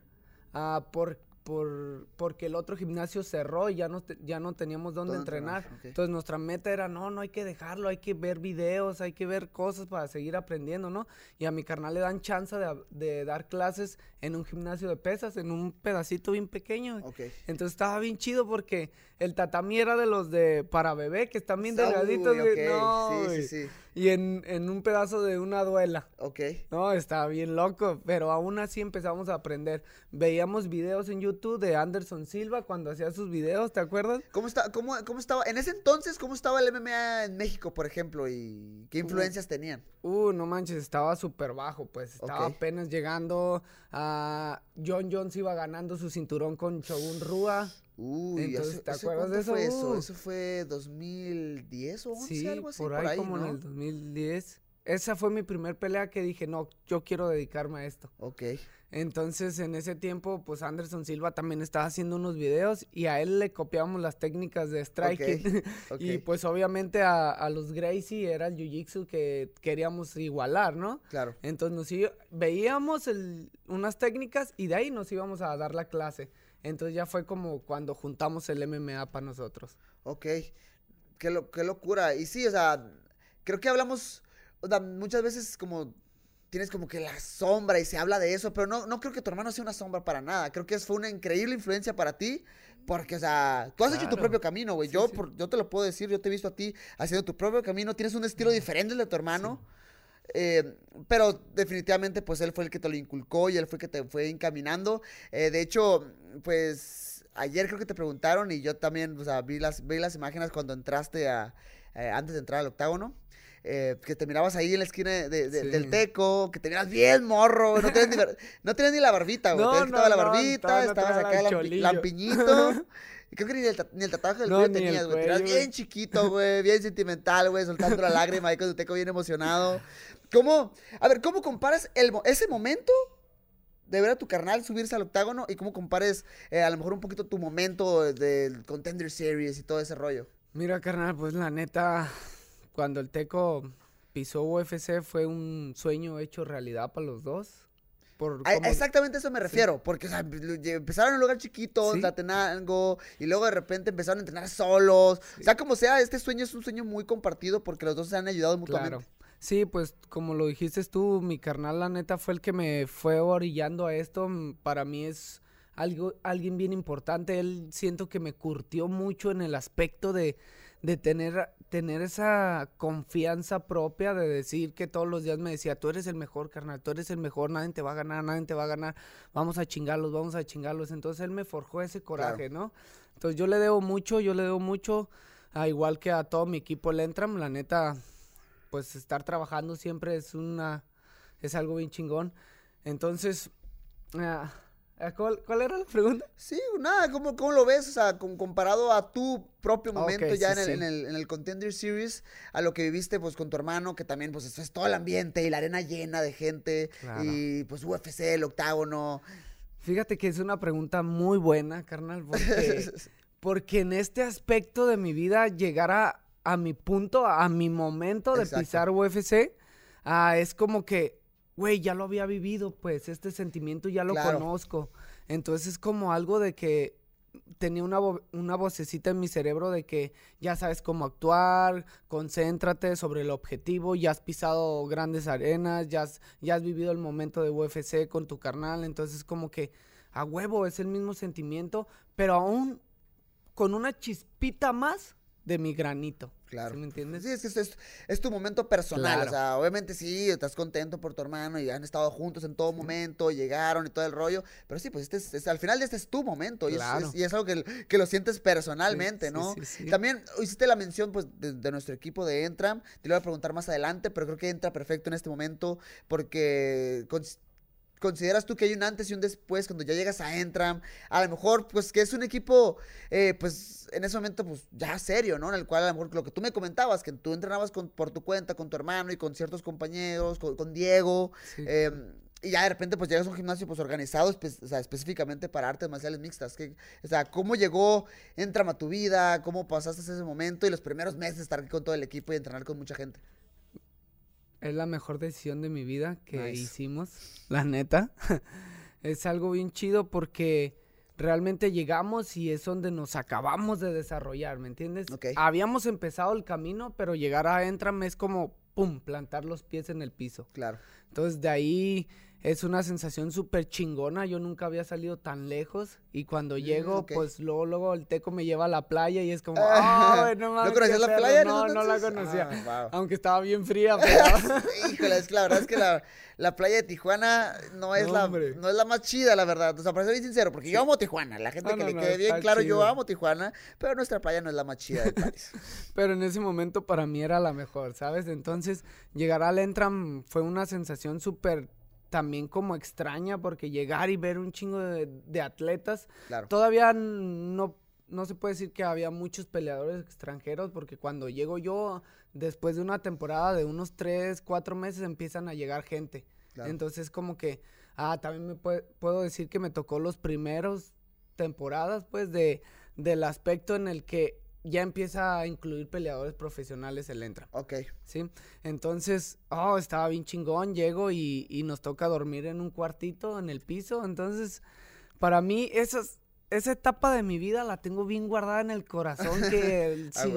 ah, por, por, porque el otro gimnasio cerró y ya no, te- ya no teníamos dónde entrenar. Entonces, nuestra meta era, no, no hay que dejarlo, hay que ver videos, hay que ver cosas para seguir aprendiendo, ¿no? Y a mi carnal le dan chance de, dar clases en un gimnasio de pesas, en un pedacito bien pequeño. Entonces estaba bien chido porque el tatami era de los de para bebé, que están bien Ah, delgaditos, uy, güey. ok, No, sí, güey. sí, sí. Y en, en un pedazo de una duela. Ok. No, estaba bien loco, pero aún así empezamos a aprender. Veíamos videos en YouTube de Anderson Silva cuando hacía sus videos, ¿te acuerdas? ¿Cómo, está, cómo, ¿Cómo estaba, en ese entonces, cómo estaba el MMA en México, por ejemplo? ¿Y qué influencias tenían? Uh, no manches, estaba súper bajo, pues. Estaba apenas llegando a... John Jones iba ganando su cinturón con Shogun Rua. Uy, Entonces, ¿hace- ¿te acuerdas de cuánto fue eso? eso? Eso fue 2010 o 11, Sí, algo así, por por ahí, ahí, como ¿no? en el 2010. Esa fue mi primer pelea que dije, no, yo quiero dedicarme a esto. Ok. Entonces, en ese tiempo, pues Anderson Silva también estaba haciendo unos videos y a él le copiábamos las técnicas de striking. ok. y pues obviamente a, a los Gracie era el jiu-jitsu que queríamos igualar, ¿no? Claro. Entonces nos iba- veíamos el- unas técnicas y de ahí nos íbamos a dar la clase. Entonces ya fue como cuando juntamos el MMA para nosotros. Ok. Qué, lo- qué locura. Y sí, o sea, creo que hablamos, o sea, muchas veces como tienes como que la sombra y se habla de eso, pero no, no creo que tu hermano sea una sombra para nada. Creo que fue una increíble influencia para ti, porque, o sea, tú has hecho tu propio camino, güey. yo, por- yo te lo puedo decir, yo te he visto a ti haciendo tu propio camino, tienes un estilo diferente al de tu hermano. Eh, pero definitivamente, pues él fue el que te lo inculcó y él fue el que te fue encaminando. Eh, de hecho, pues ayer creo que te preguntaron y yo también, o sea, vi las, vi las imágenes cuando entraste a, eh, antes de entrar al octágono. eh, que te mirabas ahí en la esquina de- de- Sí. del teco, que te miras bien morro, no tenías ni, no tenías ni la barbita, güey, No, quitado no, la no, barbita, no estabas acá el lampi- lampiñito, y creo que ni el, ni el tatuaje del No, cuello tenías, güey, te miras bien chiquito, güey, bien sentimental, güey, soltando la lágrima ahí con tu teco bien emocionado. ¿Cómo? A ver, ¿cómo comparas el, ese momento de ver a tu carnal subirse al octágono y cómo compares eh, a lo mejor un poquito tu momento del Contender Series y todo ese rollo? Mira, carnal, pues la neta, cuando el Teco pisó UFC fue un sueño hecho realidad para los dos. Por A- cómo- exactamente a eso me refiero, porque o sea, empezaron en un lugar chiquito, en Sí. Tlatenango, y luego de repente empezaron a entrenar solos. O sea, como sea, este sueño es un sueño muy compartido porque los dos se han ayudado mutuamente. Claro. Sí, pues como lo dijiste tú, mi carnal la neta fue el que me fue orillando a esto. Mm, Para mí es algo, alguien bien importante. Él siento que me curtió mucho en el aspecto de, de tener, tener esa confianza propia de decir que todos los días me decía, tú eres el mejor, carnal, tú eres el mejor, nadie te va a ganar, nadie te va a ganar, vamos a chingarlos, vamos a chingarlos. Entonces él me forjó ese coraje, ¿no? Entonces yo le debo mucho, yo le debo mucho, a igual que a todo mi equipo el Entram, la neta, pues estar trabajando siempre es una, es algo bien chingón. Entonces, ah, ¿cuál, cuál era la pregunta? Sí, nada, ¿cómo, cómo lo ves? O sea, com- comparado a tu propio momento ya sí, en, el, sí. en, el, en el Contender Series, a lo que viviste pues con tu hermano, que también pues eso es todo el ambiente y la arena llena de gente Claro. y pues UFC, el octágono. Fíjate que es una pregunta muy buena, carnal, porque, porque en este aspecto de mi vida, llegar a, a mi punto, a mi momento de Exacto. pisar UFC, ah, es como que, güey, ya lo había vivido, pues, este sentimiento ya lo Claro. conozco. Entonces es como algo de que tenía una, vo- una vocecita en mi cerebro de que ya sabes cómo actuar, concéntrate sobre el objetivo, ya has pisado grandes arenas, ya has, ya has vivido el momento de UFC con tu carnal, entonces como que a huevo es el mismo sentimiento, pero aún con una chispita más de mi granito. Claro. ¿Sí me entiendes? Sí, es que es, es- es tu momento personal. Claro. O sea, obviamente sí, estás contento por tu hermano y han estado juntos en todo momento, llegaron y todo el rollo. Pero sí, pues este es, es- al final este es tu momento. Y, es- Claro. es, y es algo que, que lo sientes personalmente, Sí, ¿no? sí, sí, sí. También hiciste la mención pues, de, de nuestro equipo de Entram. Te lo voy a preguntar más adelante, pero creo que entra perfecto en este momento porque. Cons- ¿Consideras tú que hay un antes y un después cuando ya llegas a Entram? A lo mejor, pues, que es un equipo, eh, pues, en ese momento, pues, ya serio, ¿no? En el cual, a lo mejor, lo que tú me comentabas, que tú entrenabas con, por tu cuenta, con tu hermano y con ciertos compañeros, con, con Diego, Sí. eh, y ya de repente, pues, llegas a un gimnasio, pues, organizado, espe- o sea, específicamente para artes marciales mixtas. Que, o sea, ¿cómo llegó Entram a tu vida? ¿Cómo pasaste ese momento y los primeros meses de estar aquí con todo el equipo y entrenar con mucha gente? Es la mejor decisión de mi vida que Nice. hicimos, la neta. es algo bien chido porque realmente llegamos y es donde nos acabamos de desarrollar, ¿me entiendes? Habíamos empezado el camino, pero llegar a Entram es como, pum, plantar los pies en el piso. Claro. Entonces de ahí es una sensación súper chingona. Yo nunca había salido tan lejos y cuando llego, ok. pues luego, luego el teco me lleva a la playa y es como, Ah, ¡ay, no ¿no mames! conocías qué la perro". playa No, no la conocía. Ah, wow. Aunque estaba bien fría, pero... Híjole, es que la verdad es que la, la playa de Tijuana no es, No, la, hombre. no es la más chida, la verdad. O sea, para ser bien sincero, porque yo amo Tijuana. La gente No, que no, le no, quede bien claro, yo amo Tijuana, pero nuestra playa no es la más chida del país. Pero en ese momento para mí era la mejor, ¿sabes? Entonces, llegar al Entram fue una sensación súper también como extraña porque llegar y ver un chingo de, de atletas. Claro. Todavía no, no se puede decir que había muchos peleadores extranjeros porque cuando llego yo, después de una temporada de unos 3, 4 meses, empiezan a llegar gente. Claro. Entonces, como que, ah, también me pue- puedo decir que me tocó los primeros temporadas, pues, de, del aspecto en el que ya empieza a incluir peleadores profesionales el entra, Ok. ¿sí? Entonces, oh, estaba bien chingón, llego y, y nos toca dormir en un cuartito en el piso, entonces, para mí, esas, esa etapa de mi vida la tengo bien guardada en el corazón, que sí,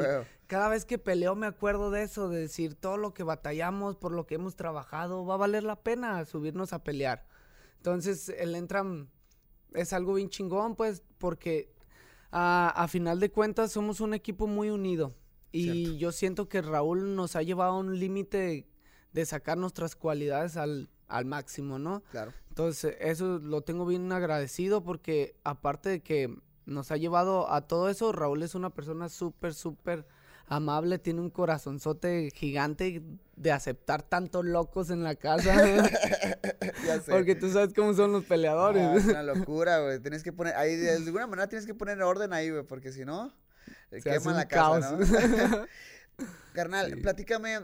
cada vez que peleo me acuerdo de eso, de decir todo lo que batallamos, por lo que hemos trabajado, va a valer la pena subirnos a pelear. Entonces, el Entram es algo bien chingón, pues, porque a, a final de cuentas somos un equipo muy unido. Y Cierto. yo siento que Raúl nos ha llevado a un límite de sacar nuestras cualidades al, al máximo, ¿no? Claro. Entonces, eso lo tengo bien agradecido porque aparte de que nos ha llevado a todo eso, Raúl es una persona súper, súper amable, tiene un corazonzote gigante de aceptar tantos locos en la casa, Ya sé. porque tú sabes cómo son los Ah, peleadores. es una locura, güey. Tienes que poner, ahí de alguna manera tienes que poner orden ahí, güey, porque si no, Se quema un la casa, caos. ¿no? Carnal, Sí. platícame,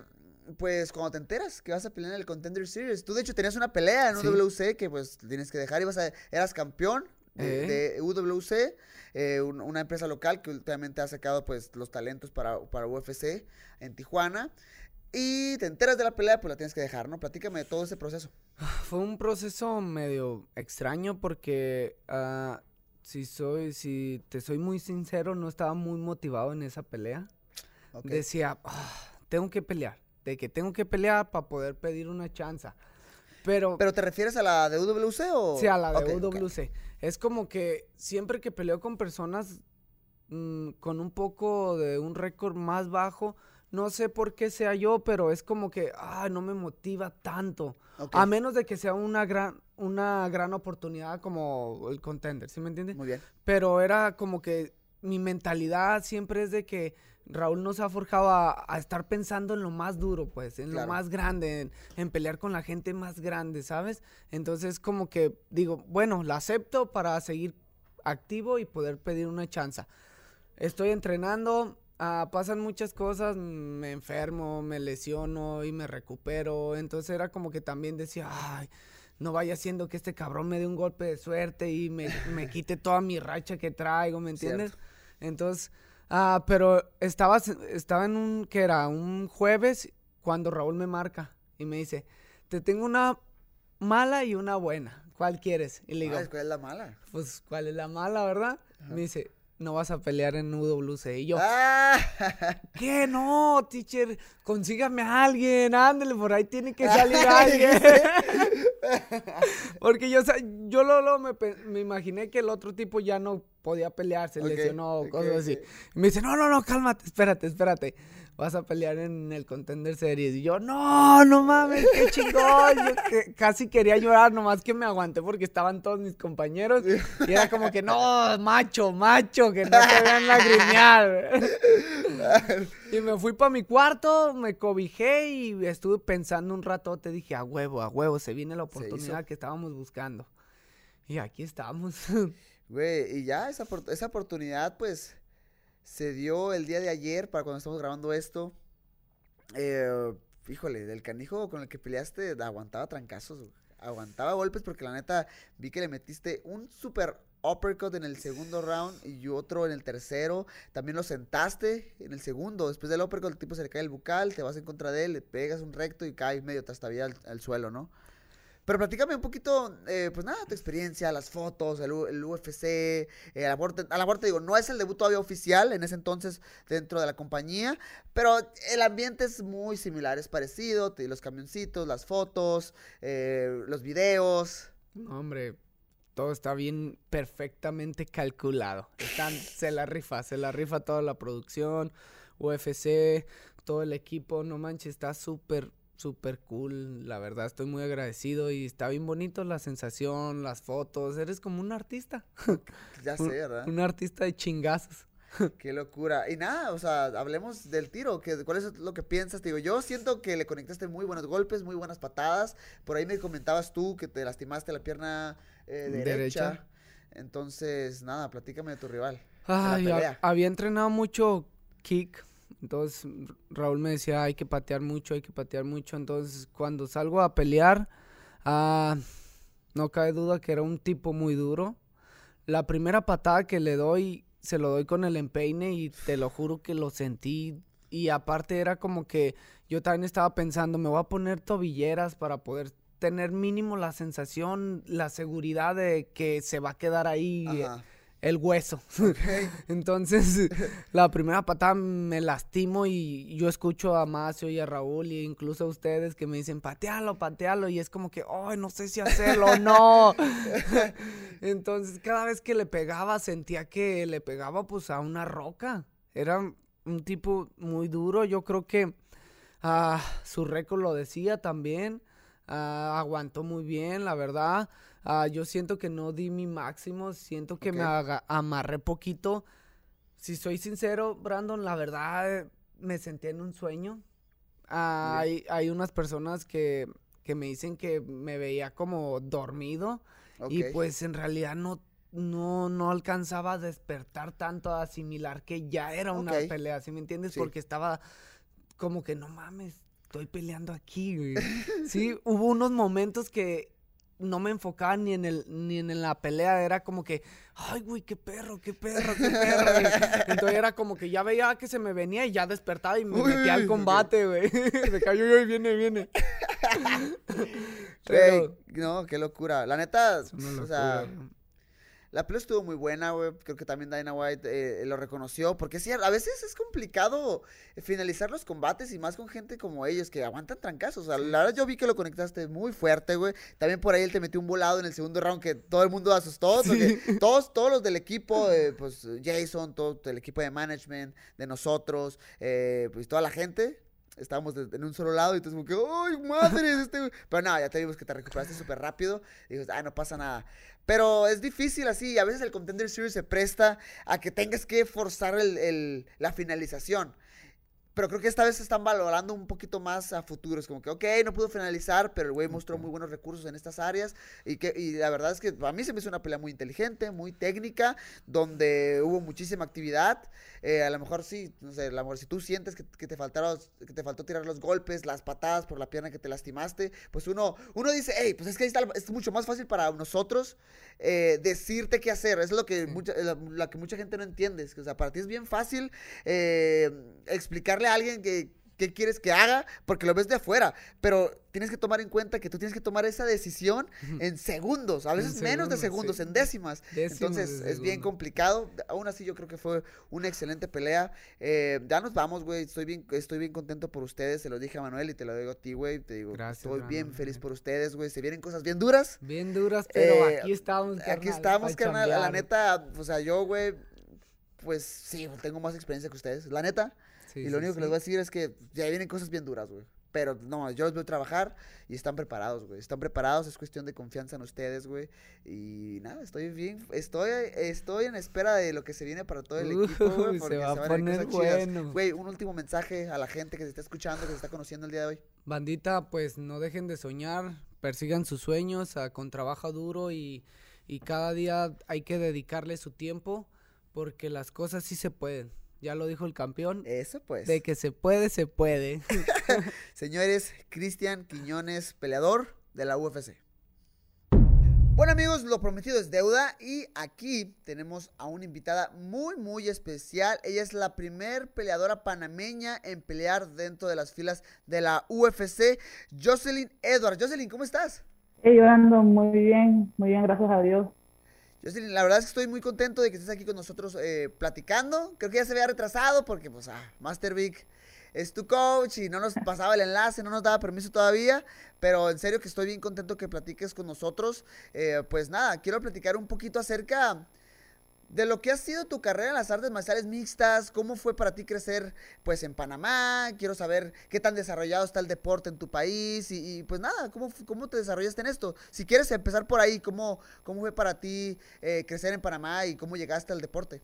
pues, cuando te enteras que vas a pelear en el Contender Series. Tú, de hecho, tenías una pelea en Sí. UWC que, pues, tienes que dejar. Ibas a, eras campeón de, de UWC, eh, un- una empresa local que últimamente ha sacado, pues, los talentos para, para UFC en Tijuana. Y te enteras de la pelea, pues la tienes que dejar, ¿no? Platícame de todo ese proceso. Fue un proceso medio extraño porque ah, si soy, si te soy muy sincero, no estaba muy motivado en esa pelea. Ok. Decía, "Ah, tengo que pelear, de que tengo que pelear para poder pedir una chanza. Pero, ¿Pero te refieres a la de UWC o...? sí, a la de Ok, ok. UWC. Es como que siempre que peleo con personas mm, con un poco de un récord más bajo, no sé por qué sea yo, pero es como que, ah, no me motiva tanto. A menos de que sea una gran, una gran oportunidad como el contender, ¿sí me entiendes? Muy bien. pero era como que mi mentalidad siempre es de que Raúl nos ha forjado a, a estar pensando en lo más duro, pues, en Claro. lo más grande, en, en pelear con la gente más grande, ¿sabes? Entonces como que digo, bueno, la acepto para seguir activo y poder pedir una chance. Estoy entrenando, ah, pasan muchas cosas, me enfermo, me lesiono y me recupero, entonces era como que también decía, ay, no vaya siendo que este cabrón me dé un golpe de suerte y me, me quite toda mi racha que traigo, ¿me entiendes? Cierto. Entonces, ah, pero estaba, estaba en un, que era un jueves cuando Raúl me marca y me dice, te tengo una mala y una buena, ¿cuál quieres? Y le digo, Ah, ¿Cuál es la mala? pues, ¿cuál es la mala, verdad? Me dice, no vas a pelear en UWC. Y yo, Ah, ¿qué? No, teacher, consígame a alguien, ándale, por ahí tiene que salir alguien. Porque yo, yo luego me, pe- me imaginé que el otro tipo ya no podía pelear, se lesionó, cosas así. Y me dice, no, no, no, cálmate, espérate, espérate. Vas a pelear en el Contender Series. Y yo, no, no mames, qué chingón. Yo que- casi quería llorar, nomás que me aguanté porque estaban todos mis compañeros. Y era como que, no, macho, macho, que no te vean lagrimear. Y me fui para mi cuarto, me cobijé y estuve pensando un rato. Te dije, a huevo, a huevo, se viene la oportunidad que estábamos buscando. Y aquí estamos. Güey, y ya esa, esa oportunidad, pues, se dio el día de ayer, para cuando estamos grabando esto. Eh, híjole, del canijo con el que peleaste, aguantaba trancazos, aguantaba golpes, porque la neta vi que le metiste un super uppercut en el segundo round y otro en el tercero. También lo sentaste en el segundo. Después del uppercut, el tipo se le cae el bucal, te vas en contra de él, le pegas un recto y cae medio trastabilla al, al suelo, ¿no? Pero platícame un poquito, eh, pues nada, tu experiencia, las fotos, el, UFC, eh, a la muerte, a la digo, no es el debut todavía oficial en ese entonces dentro de la compañía, pero el ambiente es muy similar, es parecido, te- los camioncitos, las fotos, eh, los videos. No, hombre, todo está bien perfectamente calculado. Están, se la rifa, se la rifa toda la producción, UFC, todo el equipo, no manches, está súper, súper cool, la verdad, estoy muy agradecido y está bien bonito la sensación, las fotos, eres como un artista, Ya sé, ¿verdad? un artista de chingazos. Qué locura. Y nada, o sea, hablemos del tiro. Que, ¿Cuál es lo que piensas? Te digo, yo siento que le conectaste muy buenos golpes, muy buenas patadas. Por ahí me comentabas tú que te lastimaste la pierna eh, derecha. Derecha. Entonces, nada, platícame de tu rival. de la Ay, pelea. había entrenado mucho kick. Entonces Raúl me decía, hay que patear mucho, hay que patear mucho. Entonces cuando salgo a pelear, ah, no cabe duda que era un tipo muy duro. La primera patada que le doy, se lo doy con el empeine y te lo juro que lo sentí. Y aparte era como que yo también estaba pensando, me voy a poner tobilleras para poder tener mínimo la sensación, la seguridad de que se va a quedar ahí. El hueso. Entonces, la primera patada me lastimo y yo escucho a Macio y a Raúl e incluso a ustedes que me dicen, patealo, patealo. Y es como que, ay, no sé si hacerlo o no. Entonces, cada vez que le pegaba, sentía que le pegaba pues a una roca. Era un tipo muy duro. Yo creo que ah, su récord lo decía también. Ah, aguantó muy bien, la verdad. Ah, yo siento que no di mi máximo, siento que me Ok. aga- amarré poquito. Si soy sincero, Brandon, la verdad me sentí en un sueño. Ah, hay, hay unas personas que, que me dicen que me veía como dormido y Ok. pues en realidad no, no, no alcanzaba a despertar tanto, a asimilar que ya era una Ok. pelea, ¿sí me entiendes? Sí. Porque estaba como que no mames, estoy peleando aquí, güey. Sí, hubo unos momentos que no me enfocaba ni en el ni en la pelea, era como que, ay, güey, qué perro, qué perro, qué perro. güey". Entonces era como que ya veía que se me venía y ya despertaba y me Uy, metía al combate, güey. "Ay, uy, uy, viene, viene. Güey, no, qué locura. La neta, o sea, locura. La pelea estuvo muy buena, güey. Creo que también Dana White eh, lo reconoció. Porque sí, a veces es complicado finalizar los combates y más con gente como ellos que aguantan trancazos. O sea, la verdad yo vi que lo conectaste muy fuerte, güey. También por ahí él te metió un volado en el segundo round que todo el mundo asustó. todos, todos los del equipo, eh, pues Jason, todo el equipo de management, de nosotros, eh, pues toda la gente, estábamos en un solo lado y entonces como que, ¡ay, madre! Este... Pero nada, ya te vimos que te recuperaste súper rápido y dices, ah, no pasa nada. Pero es difícil así, a veces el Contender Series se presta a que tengas que forzar el, la finalización. Pero creo que esta vez se están valorando un poquito más a futuros. Como que, ok, no pudo finalizar, pero el güey mostró muy buenos recursos en estas áreas. Y, que, y la verdad es que a mí se me hizo una pelea muy inteligente, muy técnica, donde hubo muchísima actividad. Eh, a lo mejor sí, no sé, a lo mejor si tú sientes que, te faltaron, que te faltó tirar los golpes, las patadas por la pierna que te lastimaste, pues uno, uno dice, hey, pues es que ahí está, es mucho más fácil para nosotros eh, decirte qué hacer. Es lo que, mucha, la, que mucha gente no entiende. o sea, para ti es bien fácil eh, explicarle a alguien que, qué quieres que haga porque lo ves de afuera. Pero tienes que tomar en cuenta que tú tienes que tomar esa decisión en segundos, a veces menos de segundos, en décimas. Entonces es bien complicado. Aún así yo creo que fue una excelente pelea. Eh, ya nos vamos, güey. Estoy bien, estoy bien contento por ustedes. Se lo dije a Manuel y te lo digo a ti, güey. Te digo, estoy bien feliz por ustedes, güey. Se vienen cosas bien duras. Bien duras, pero eh, aquí estamos, carnal, Aquí estamos, carnal. La neta, o sea, yo, güey, pues sí, tengo más experiencia que ustedes. La neta. Y lo único que les voy a decir es que ya vienen cosas bien duras, güey. Pero no, yo los veo trabajar y están preparados, güey. Están preparados, es cuestión de confianza en ustedes, güey. Y nada, estoy bien, estoy, estoy en espera de lo que se viene para todo el equipo, güey. Se va a poner bueno. Güey, un último mensaje a la gente que se está escuchando, que se está conociendo el día de hoy. Bandita, pues no dejen de soñar, persigan sus sueños con trabajo duro y, y cada día hay que dedicarle su tiempo porque las cosas sí se pueden. Ya lo dijo el campeón. Eso pues. De que se puede, se puede. Señores, Cristian Quiñones, peleador de la UFC. Bueno amigos, lo prometido es deuda y aquí tenemos a una invitada muy muy especial. Ella es la primer peleadora panameña en pelear dentro de las filas de la UFC, Jocelyn Edwards. Jocelyn, ¿cómo estás? Hey, yo ando muy bien, muy bien, gracias a Dios. La verdad es que estoy muy contento de que estés aquí con nosotros eh, platicando. Creo que ya se había retrasado porque, pues, ah, Master Vic es tu coach y no nos pasaba el enlace, no nos daba permiso todavía. Pero en serio que estoy bien contento que platiques con nosotros. Eh, pues nada, quiero platicar un poquito acerca de lo que ha sido tu carrera en las artes marciales mixtas, cómo fue para ti crecer pues en Panamá, quiero saber qué tan desarrollado está el deporte en tu país y, pues nada, ¿cómo, cómo te desarrollaste en esto. Si quieres empezar por ahí, ¿cómo, cómo fue para ti eh, crecer en Panamá y cómo llegaste al deporte?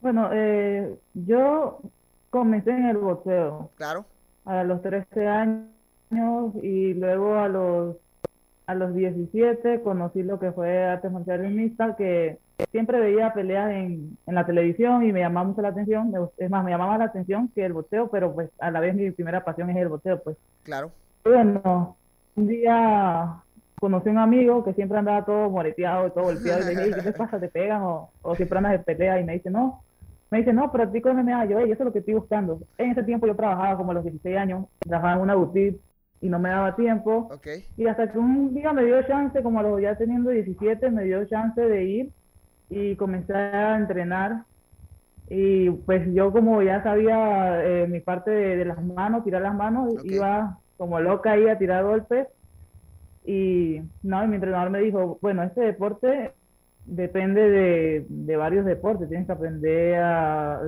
Bueno, eh, yo comencé en el boxeo. Claro. A los 13 años y luego a los, a los 17 conocí lo que fue artes marciales mixtas que siempre veía peleas en, en, la televisión y me llamaba mucho la atención. Es más, me llamaba la atención que el boxeo, pero pues a la vez mi primera pasión es el boxeo, pues. Claro. Bueno, un día conocí a un amigo que siempre andaba todo moreteado y todo golpeado y le dije, ¿qué te pasa? ¿Te pegan? O, o siempre andas de pelea y me dice, no. Me dice, no, practico MMA. Yo, eso es lo que estoy buscando. En ese tiempo yo trabajaba como a los 16 años, trabajaba en una boutique y no me daba tiempo. Okay. Y hasta que un día me dio chance, como a los ya teniendo 17, me dio chance de ir y comencé a entrenar. Y pues yo como ya sabía eh, mi parte de, las manos, tirar las manos, iba como loca ahí a tirar golpes. Y no, y mi entrenador me dijo, bueno, este deporte depende de, de varios deportes, tienes que aprender a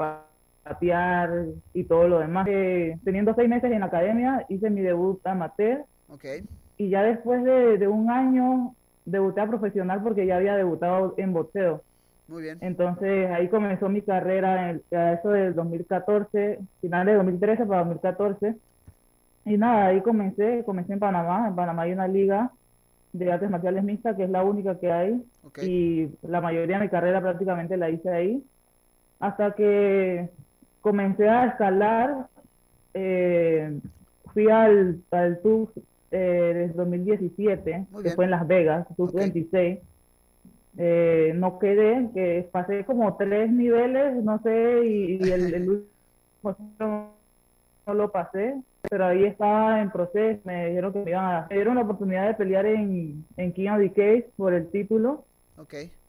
a patear y todo lo demás. Eh, teniendo seis meses en la academia, hice mi debut amateur. Okay. Y ya después de, de un año debuté a profesional porque ya había debutado en boxeo. Muy bien. Entonces ahí comenzó mi carrera en eso del 2014, finales de 2013 para 2014. Y nada, ahí comencé, comencé en Panamá. En Panamá hay una liga de artes marciales mixtas que es la única que hay. Y la mayoría de mi carrera prácticamente la hice ahí. Hasta que comencé a escalar, eh, fui al, al eh, desde 2017, que fue en Las Vegas, sub 26. Eh, no quedé, que pasé como tres niveles, no sé, y, el, último no lo pasé, pero ahí estaba en proceso, me dijeron que me iban a me dieron la oportunidad de pelear en, en King of the Case por el título.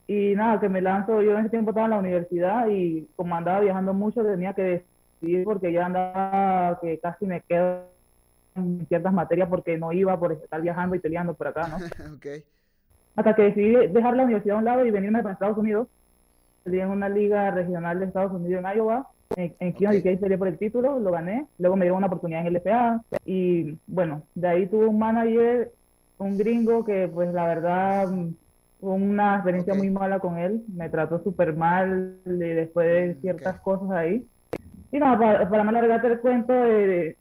Y nada, que me lanzo, yo en ese tiempo estaba en la universidad y como andaba viajando mucho tenía que decidir porque ya andaba que casi me quedo en ciertas materias porque no iba por estar viajando y peleando por acá, ¿no? ok. Hasta que decidí dejar la universidad a un lado y venirme para Estados Unidos. Salí en una liga regional de Estados Unidos en Iowa. En, en Keystone Ok. DK peleé por el título, lo gané. Luego me dieron una oportunidad en LPA. Y bueno, de ahí tuve un manager, un gringo que pues la verdad una experiencia Ok. muy mala con él. Me trató súper mal y después de ciertas ok. cosas ahí. Y nada, para, para no alargarte el cuento, eh,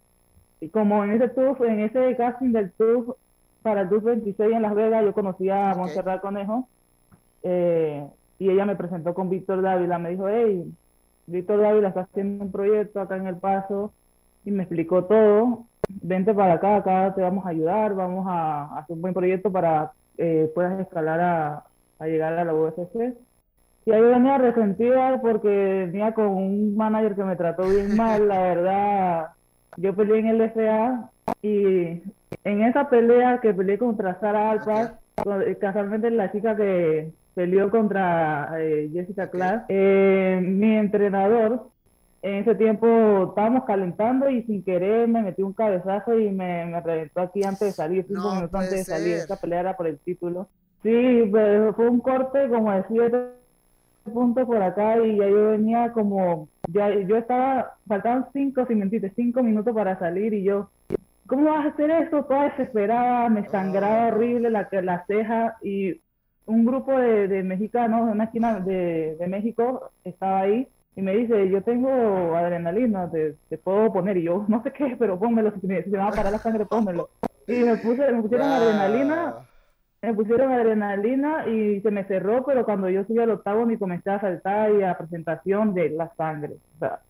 y como en ese tour, en ese casting del tour para el tour 26 en Las Vegas, yo conocí a Ok. Montserrat Conejo eh, y ella me presentó con Víctor Dávila. Me dijo, hey, Víctor Dávila está haciendo un proyecto acá en El Paso y me explicó todo. Vente para acá, acá te vamos a ayudar, vamos a, hacer un buen proyecto para eh, puedas escalar a, a llegar a la UFC. Y ahí venía resentida porque venía con un manager que me trató bien mal, la verdad. Yo peleé en el FA y en esa pelea que peleé contra Sara Alpaz, eh, casualmente la chica que peleó contra eh, Jessica Clark, eh, mi entrenador, en ese tiempo estábamos calentando y sin querer me metí un cabezazo y me, me reventó aquí antes de salir, cinco No minutos antes de salir. Esa pelea era por el título. Sí, pero fue un corte como de siete puntos por acá y ya yo venía como, ya yo estaba, faltaban cinco, sin mentirte, cinco minutos para salir y yo, ¿cómo vas a hacer esto? Toda desesperada, me sangraba horrible la, la ceja y un grupo de, de mexicanos en una esquina de, de México estaba ahí y me dice, yo tengo adrenalina, te, te puedo poner y yo, no sé qué, pero pónmelo, si me, si me va a parar la sangre, pónmelo. Y me, puse, me pusieron Wow. adrenalina me pusieron adrenalina y se me cerró, pero cuando yo subí al octavo y comencé a saltar y a presentación de la sangre. o sea,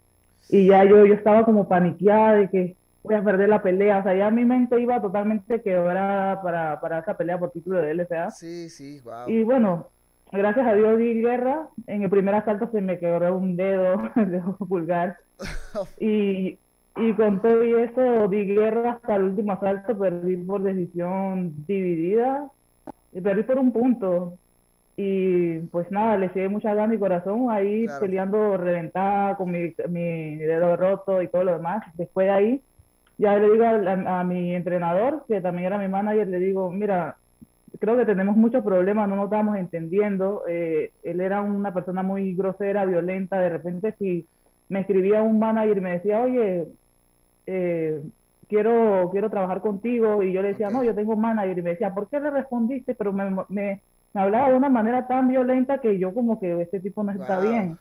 y ya yo, yo estaba como paniqueada de que voy a perder la pelea. O sea, ya mi mente iba totalmente quebrada para, para esa pelea por título de LFA. Sí, sí, wow. Y bueno, gracias a Dios di guerra. En el primer asalto se me quebró un dedo, el dedo pulgar. Y, y con todo y eso di guerra hasta el último asalto, perdí por decisión dividida. Y perdí por un punto. Y pues nada, le eché mucha ganas y corazón ahí Claro. peleando reventada con mi, mi dedo roto y todo lo demás. Después de ahí, ya le digo a, a- a mi entrenador, que también era mi manager, le digo, mira, creo que tenemos muchos problemas, no nos estamos entendiendo. Eh, él era una persona muy grosera, violenta. De repente, si me escribía un manager y me decía, oye, eh, quiero, quiero trabajar contigo, y yo le decía, no, yo tengo un manager, y me decía, ¿por qué le respondiste? Pero me, me, me hablaba de una manera tan violenta que yo como que este tipo no está Wow. bien.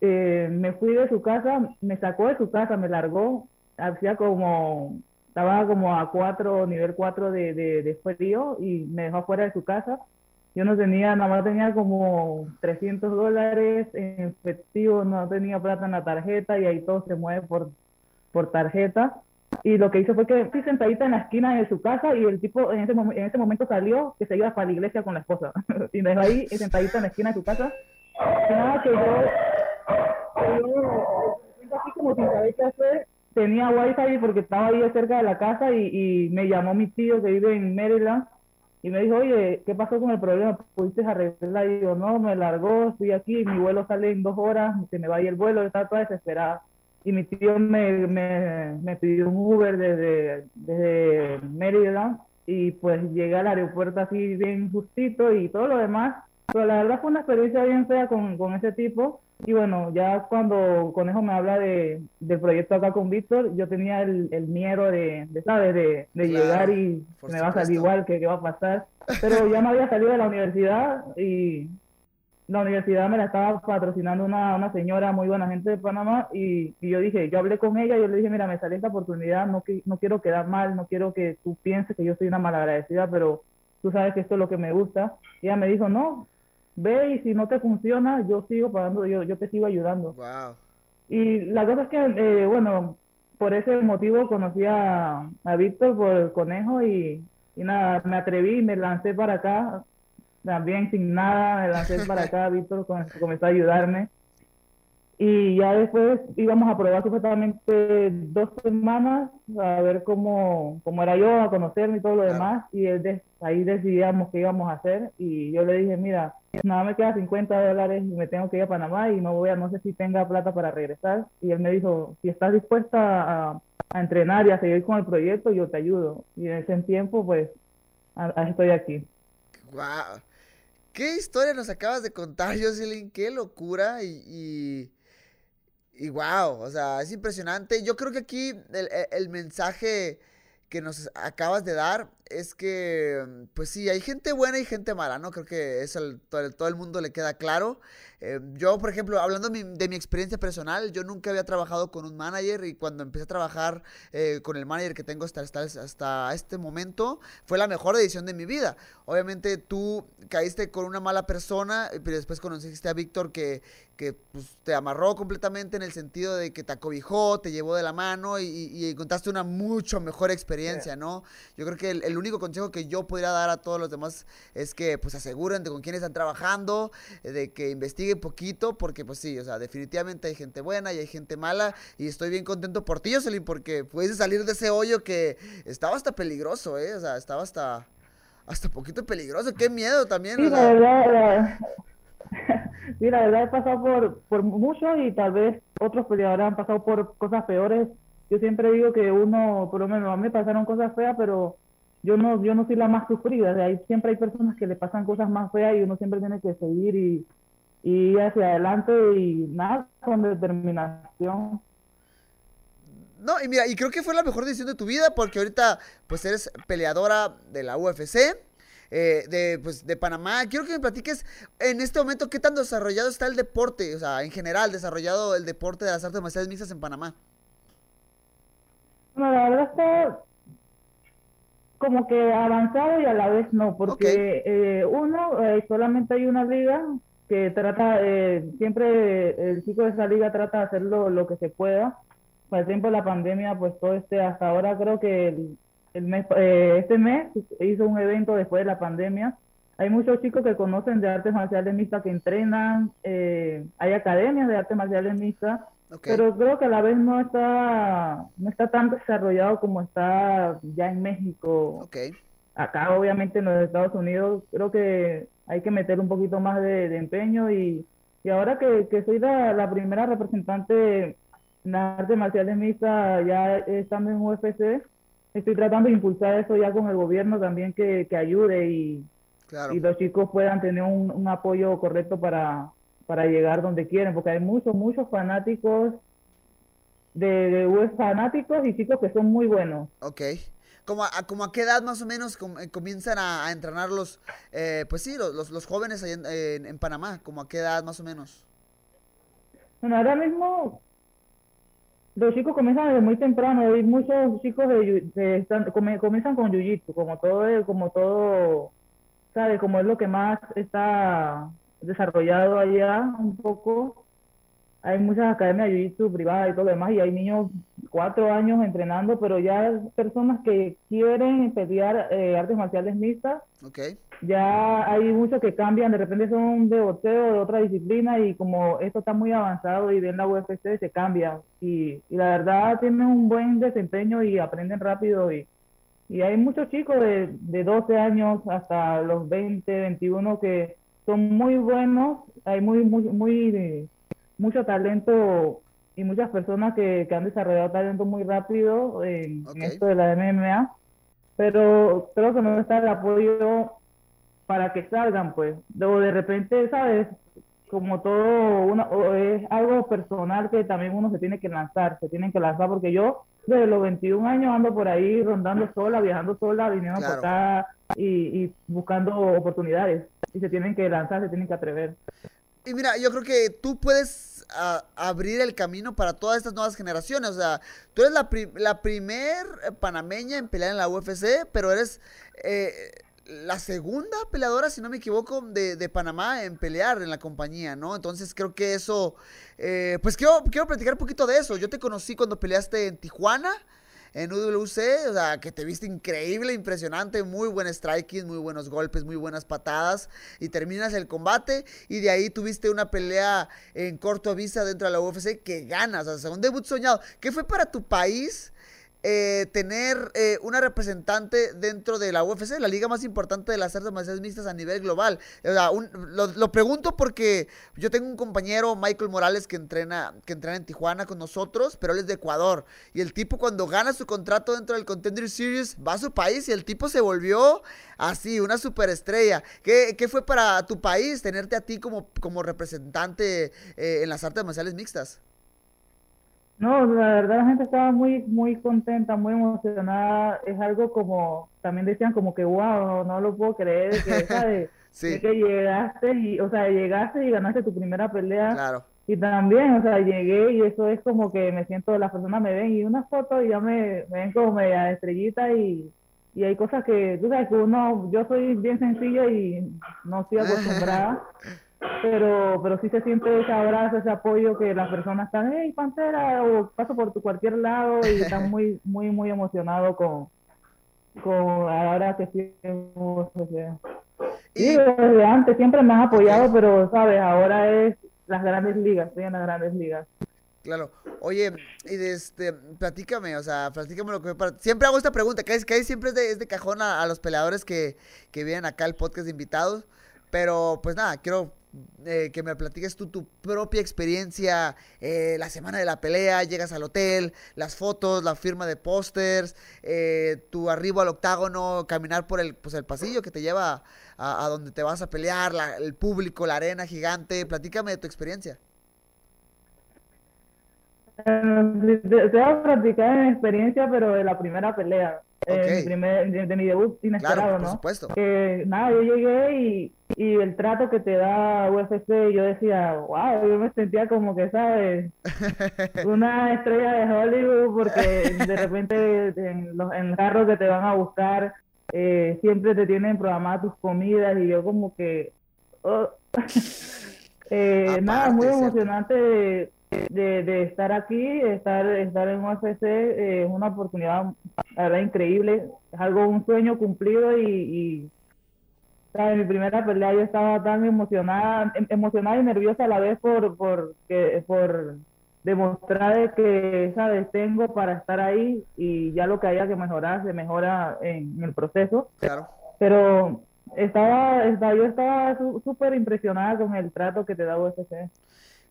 Eh, me fui de su casa, me sacó de su casa, me largó, hacía como, estaba como a cuatro, nivel 4 de, de, de frío, y me dejó fuera de su casa. Yo no tenía, nada más tenía como 300 dólares en efectivo, no tenía plata en la tarjeta, y ahí todo se mueve por, por tarjeta. Y lo que hizo fue que estoy sentadita en la esquina de su casa y el tipo en ese, en ese momento salió que se iba para la iglesia con la esposa. y me dejó ahí sentadita en la esquina de su casa. Y nada, que yo, como sin saber qué. Tenía wifi porque estaba ahí cerca de la casa y, y me llamó mi tío que vive en Maryland y me dijo, oye, ¿qué pasó con el problema? ¿Pudiste arreglar? Y yo, no, me largó, estoy aquí, mi vuelo sale en dos horas, se me va a ir el vuelo, estaba toda desesperada y mi tío me, me, me pidió un Uber desde, desde Maryland y pues llegué al aeropuerto así bien justito y todo lo demás. Pero la verdad fue una experiencia bien fea con, con ese tipo. Y bueno, ya cuando Conejo me habla de, del proyecto acá con Víctor, yo tenía el, el miedo de, de ¿sabes? De, de Claro, llegar y me va a salir igual, que qué va a pasar. Pero ya me había salido de la universidad y la universidad me la estaba patrocinando una, una señora muy buena gente de Panamá y, y yo dije, yo hablé con ella, yo le dije, mira, me sale esta oportunidad, no, qui- no quiero quedar mal, no quiero que tú pienses que yo soy una malagradecida, pero tú sabes que esto es lo que me gusta. Y ella me dijo, no, ve y si no te funciona, yo sigo pagando, yo, yo te sigo ayudando. Wow. Y la cosa es que, eh, bueno, por ese motivo conocí a, a Víctor por el conejo y, y nada, me atreví, me lancé para acá, también sin nada, me lancé para acá, Víctor com- comenzó a ayudarme. Y ya después íbamos a probar supuestamente dos semanas a ver cómo, cómo era yo, a conocerme y todo lo demás. Y él de- ahí decidíamos qué íbamos a hacer. Y yo le dije, mira, nada me queda 50 dólares y me tengo que ir a Panamá y no voy a, no sé si tenga plata para regresar. Y él me dijo, si estás dispuesta a, a entrenar y a seguir con el proyecto, yo te ayudo. Y en ese tiempo, pues, a- a- estoy aquí. Wow. ¿Qué historia nos acabas de contar, Jocelyn? Qué locura y, y, y wow, o sea, es impresionante. Yo creo que aquí el, el- el mensaje que nos acabas de dar es que, pues sí, hay gente buena y gente mala, ¿no? Creo que eso el, todo el mundo le queda claro. Eh, yo, por ejemplo, hablando de mi, de mi experiencia personal, yo nunca había trabajado con un manager y cuando empecé a trabajar eh, con el manager que tengo hasta, hasta, hasta este momento, fue la mejor decisión de mi vida. Obviamente tú caíste con una mala persona, eh, pero después conociste a Víctor que, que pues, te amarró completamente en el sentido de que te acobijó, te llevó de la mano y, y- y encontraste una mucho mejor experiencia, ¿no? Yo creo que el, el único consejo que yo podría dar a todos los demás es que pues aseguren de con quién están trabajando, eh, de que investiguen poquito, porque pues sí, o sea, definitivamente hay gente buena y hay gente mala y estoy bien contento por ti, Jocelyn, porque puedes salir de ese hoyo que estaba hasta peligroso, ¿eh? O sea, estaba hasta hasta poquito peligroso, qué miedo también. Sí, o la sea. verdad, la- sí, la verdad he pasado por, por mucho y tal vez otros peleadores han pasado por cosas peores. Yo siempre digo que uno, por lo menos a mí me pasaron cosas feas, pero yo no, yo no soy la más sufrida. O sea, hay- siempre hay personas que le pasan cosas más feas y uno siempre tiene que seguir y, y hacia adelante y nada, con determinación. No, y mira, y creo que fue la mejor decisión de tu vida porque ahorita pues eres peleadora de la UFC, eh, de, pues, de Panamá. Quiero que me platiques en este momento qué tan desarrollado está el deporte, o sea, en general, desarrollado el deporte de las artes marciales mixtas en Panamá. Bueno, la verdad está como que avanzado y a la vez no, porque eh, uno, eh, solamente hay una liga que trata, eh, siempre el chico de esa liga trata de hacer lo, que se pueda. Para el tiempo de la pandemia, pues todo este, hasta ahora creo que el, el mes, eh, este mes hizo un evento después de la pandemia. Hay muchos chicos que conocen de artes marciales mixtas que entrenan, eh, hay academias de artes marciales mixtas, pero creo que a la vez no está, no está tan desarrollado como está ya en México. Acá, obviamente, en los Estados Unidos, creo que hay que meter un poquito más de, de empeño y, y ahora que, que soy la, la primera representante en artes marciales mixtas, ya estando en UFC, estoy tratando de impulsar eso ya con el gobierno también que, que ayude y, Claro. y los chicos puedan tener un, un apoyo correcto para, para llegar donde quieren, porque hay muchos, muchos fanáticos de, de UFC, fanáticos y chicos que son muy buenos. Ok. ¿Como a, como a qué edad más o menos eh, comienzan a, entrenar los, eh, pues sí, los, los, jóvenes ahí en, Panamá? ¿Como a qué edad más o menos? Bueno, ahora mismo los chicos comienzan desde muy temprano, hay muchos chicos de, comienzan con jiu-jitsu, como todo, como todo, ¿sabes? Como es lo que más está desarrollado allá un poco. Hay muchas academias de jiu-jitsu privadas y todo lo demás, y hay niños cuatro años entrenando, pero ya personas que quieren pelear eh, artes marciales mixtas, ya hay muchos que cambian, de repente son de boxeo, de otra disciplina, y como esto está muy avanzado y ven la UFC, se cambia. Y, y la verdad tienen un buen desempeño y aprenden rápido. Y, y hay muchos chicos de, de 12 años hasta los 20, 21 que son muy buenos. Hay muy, muy, muy, mucho talento y muchas personas que, que han desarrollado talento muy rápido en, esto de la MMA. Pero creo que no está el apoyo para que salgan, pues. Luego de repente, ¿sabes? Como todo, una, o es algo personal que también uno se tiene que lanzar, se tienen que lanzar, porque yo desde los 21 años ando por ahí rondando sola, viajando sola, viniendo por acá y, y buscando oportunidades. Y se tienen que lanzar, se tienen que atrever. Y mira, yo creo que tú puedes a- abrir el camino para todas estas nuevas generaciones. O sea, tú eres la, pri- la primer eh, panameña en pelear en la UFC, pero eres eh, la segunda peleadora, si no me equivoco, de, de Panamá en pelear en la compañía, ¿no? Entonces creo que eso, eh, pues quiero, quiero platicar un poquito de eso. Yo te conocí cuando peleaste en Tijuana. En UWC, o sea, que te viste increíble, impresionante, muy buen striking, muy buenos golpes, muy buenas patadas, y terminas el combate, y de ahí tuviste una pelea en corto vista dentro de la UFC que ganas, o sea, un debut soñado. ¿Qué fue para tu país eh, tener eh, una representante dentro de la UFC, la liga más importante de las artes marciales mixtas a nivel global. O sea, lo pregunto porque yo tengo un compañero, Michael Morales, que entrena, que entrena en Tijuana con nosotros, pero él es de Ecuador. Y el tipo cuando gana su contrato dentro del Contender Series va a su país y el tipo se volvió así, una superestrella. ¿Qué, qué fue para tu país tenerte a ti como, como representante eh, en las artes marciales mixtas? No, la verdad la gente estaba muy, muy contenta, muy emocionada. Es algo como, también decían como que, wow, no, no lo puedo creer, que, ¿sabes? Sí, De que llegaste y, o sea, llegaste y ganaste tu primera pelea. claro. Y también, o sea, llegué y eso es como que me siento, las personas me ven y una foto y ya me, me ven como media estrellita y, y hay cosas que, tú sabes que uno, yo soy bien sencillo y no estoy acostumbrada, pero, pero sí se siente ese abrazo, ese apoyo que las personas están, hey, Pantera, o paso por tu cualquier lado y están muy, muy, muy emocionados con, con ahora que sí, Y- Sí, desde antes siempre me han apoyado, pero, ¿sabes? Ahora es las grandes ligas, estoy en las grandes ligas. Claro. Oye, y este, platícame, o sea, platícame lo que para... Siempre hago esta pregunta, que, es, que siempre es de, es de cajón a, a los peleadores que, que vienen acá al podcast de invitados. Pero, pues nada, quiero eh, que me platiques tú tu propia experiencia, eh, la semana de la pelea, llegas al hotel, las fotos, la firma de pósters, eh, tu arribo al octágono, caminar por el, pues, el pasillo que te lleva a, donde te vas a pelear, la- el público, la arena gigante. Platícame de tu experiencia. Eh, Te voy a platicar mi experiencia, pero de la primera pelea, eh, Ok. mi primer, de, de mi debut inesperado, Claro, por ¿no? supuesto. Que nada, yo llegué y, y el trato que te da UFC, yo decía, wow, yo me sentía como que, ¿sabes? Una estrella de Hollywood, porque de repente en los en el carro que te van a buscar, eh, siempre te tienen programadas tus comidas y yo como que... oh. Eh, nada, muy emocionante de, de, estar aquí, estar, estar en UFC, eh, es una oportunidad, la verdad, increíble, es algo, un sueño cumplido y, y ¿sabes? mi primera pelea yo estaba tan emocionada, em- emocionada y nerviosa a la vez por, por, que, por demostrar de que, ¿sabes? Tengo para estar ahí y ya lo que haya que mejorar se mejora en, en el proceso Claro. pero estaba, estaba yo estaba su- súper impresionada con el trato que te da UFC.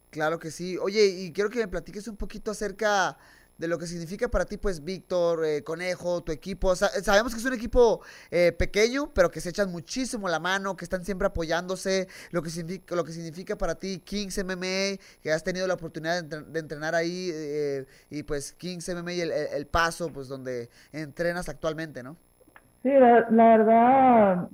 Claro que sí. Oye, y quiero que me platiques un poquito acerca de lo que significa para ti, pues, Víctor, eh, Conejo, tu equipo. Sa- sabemos que es un equipo eh, pequeño, pero que se echan muchísimo la mano, que están siempre apoyándose. Lo que significa, lo que significa para ti Kings MMA, que has tenido la oportunidad de, entre- de entrenar ahí, eh, y pues Kings MMA y el, el- el paso, pues, donde entrenas actualmente, ¿no? Sí, la, la verdad,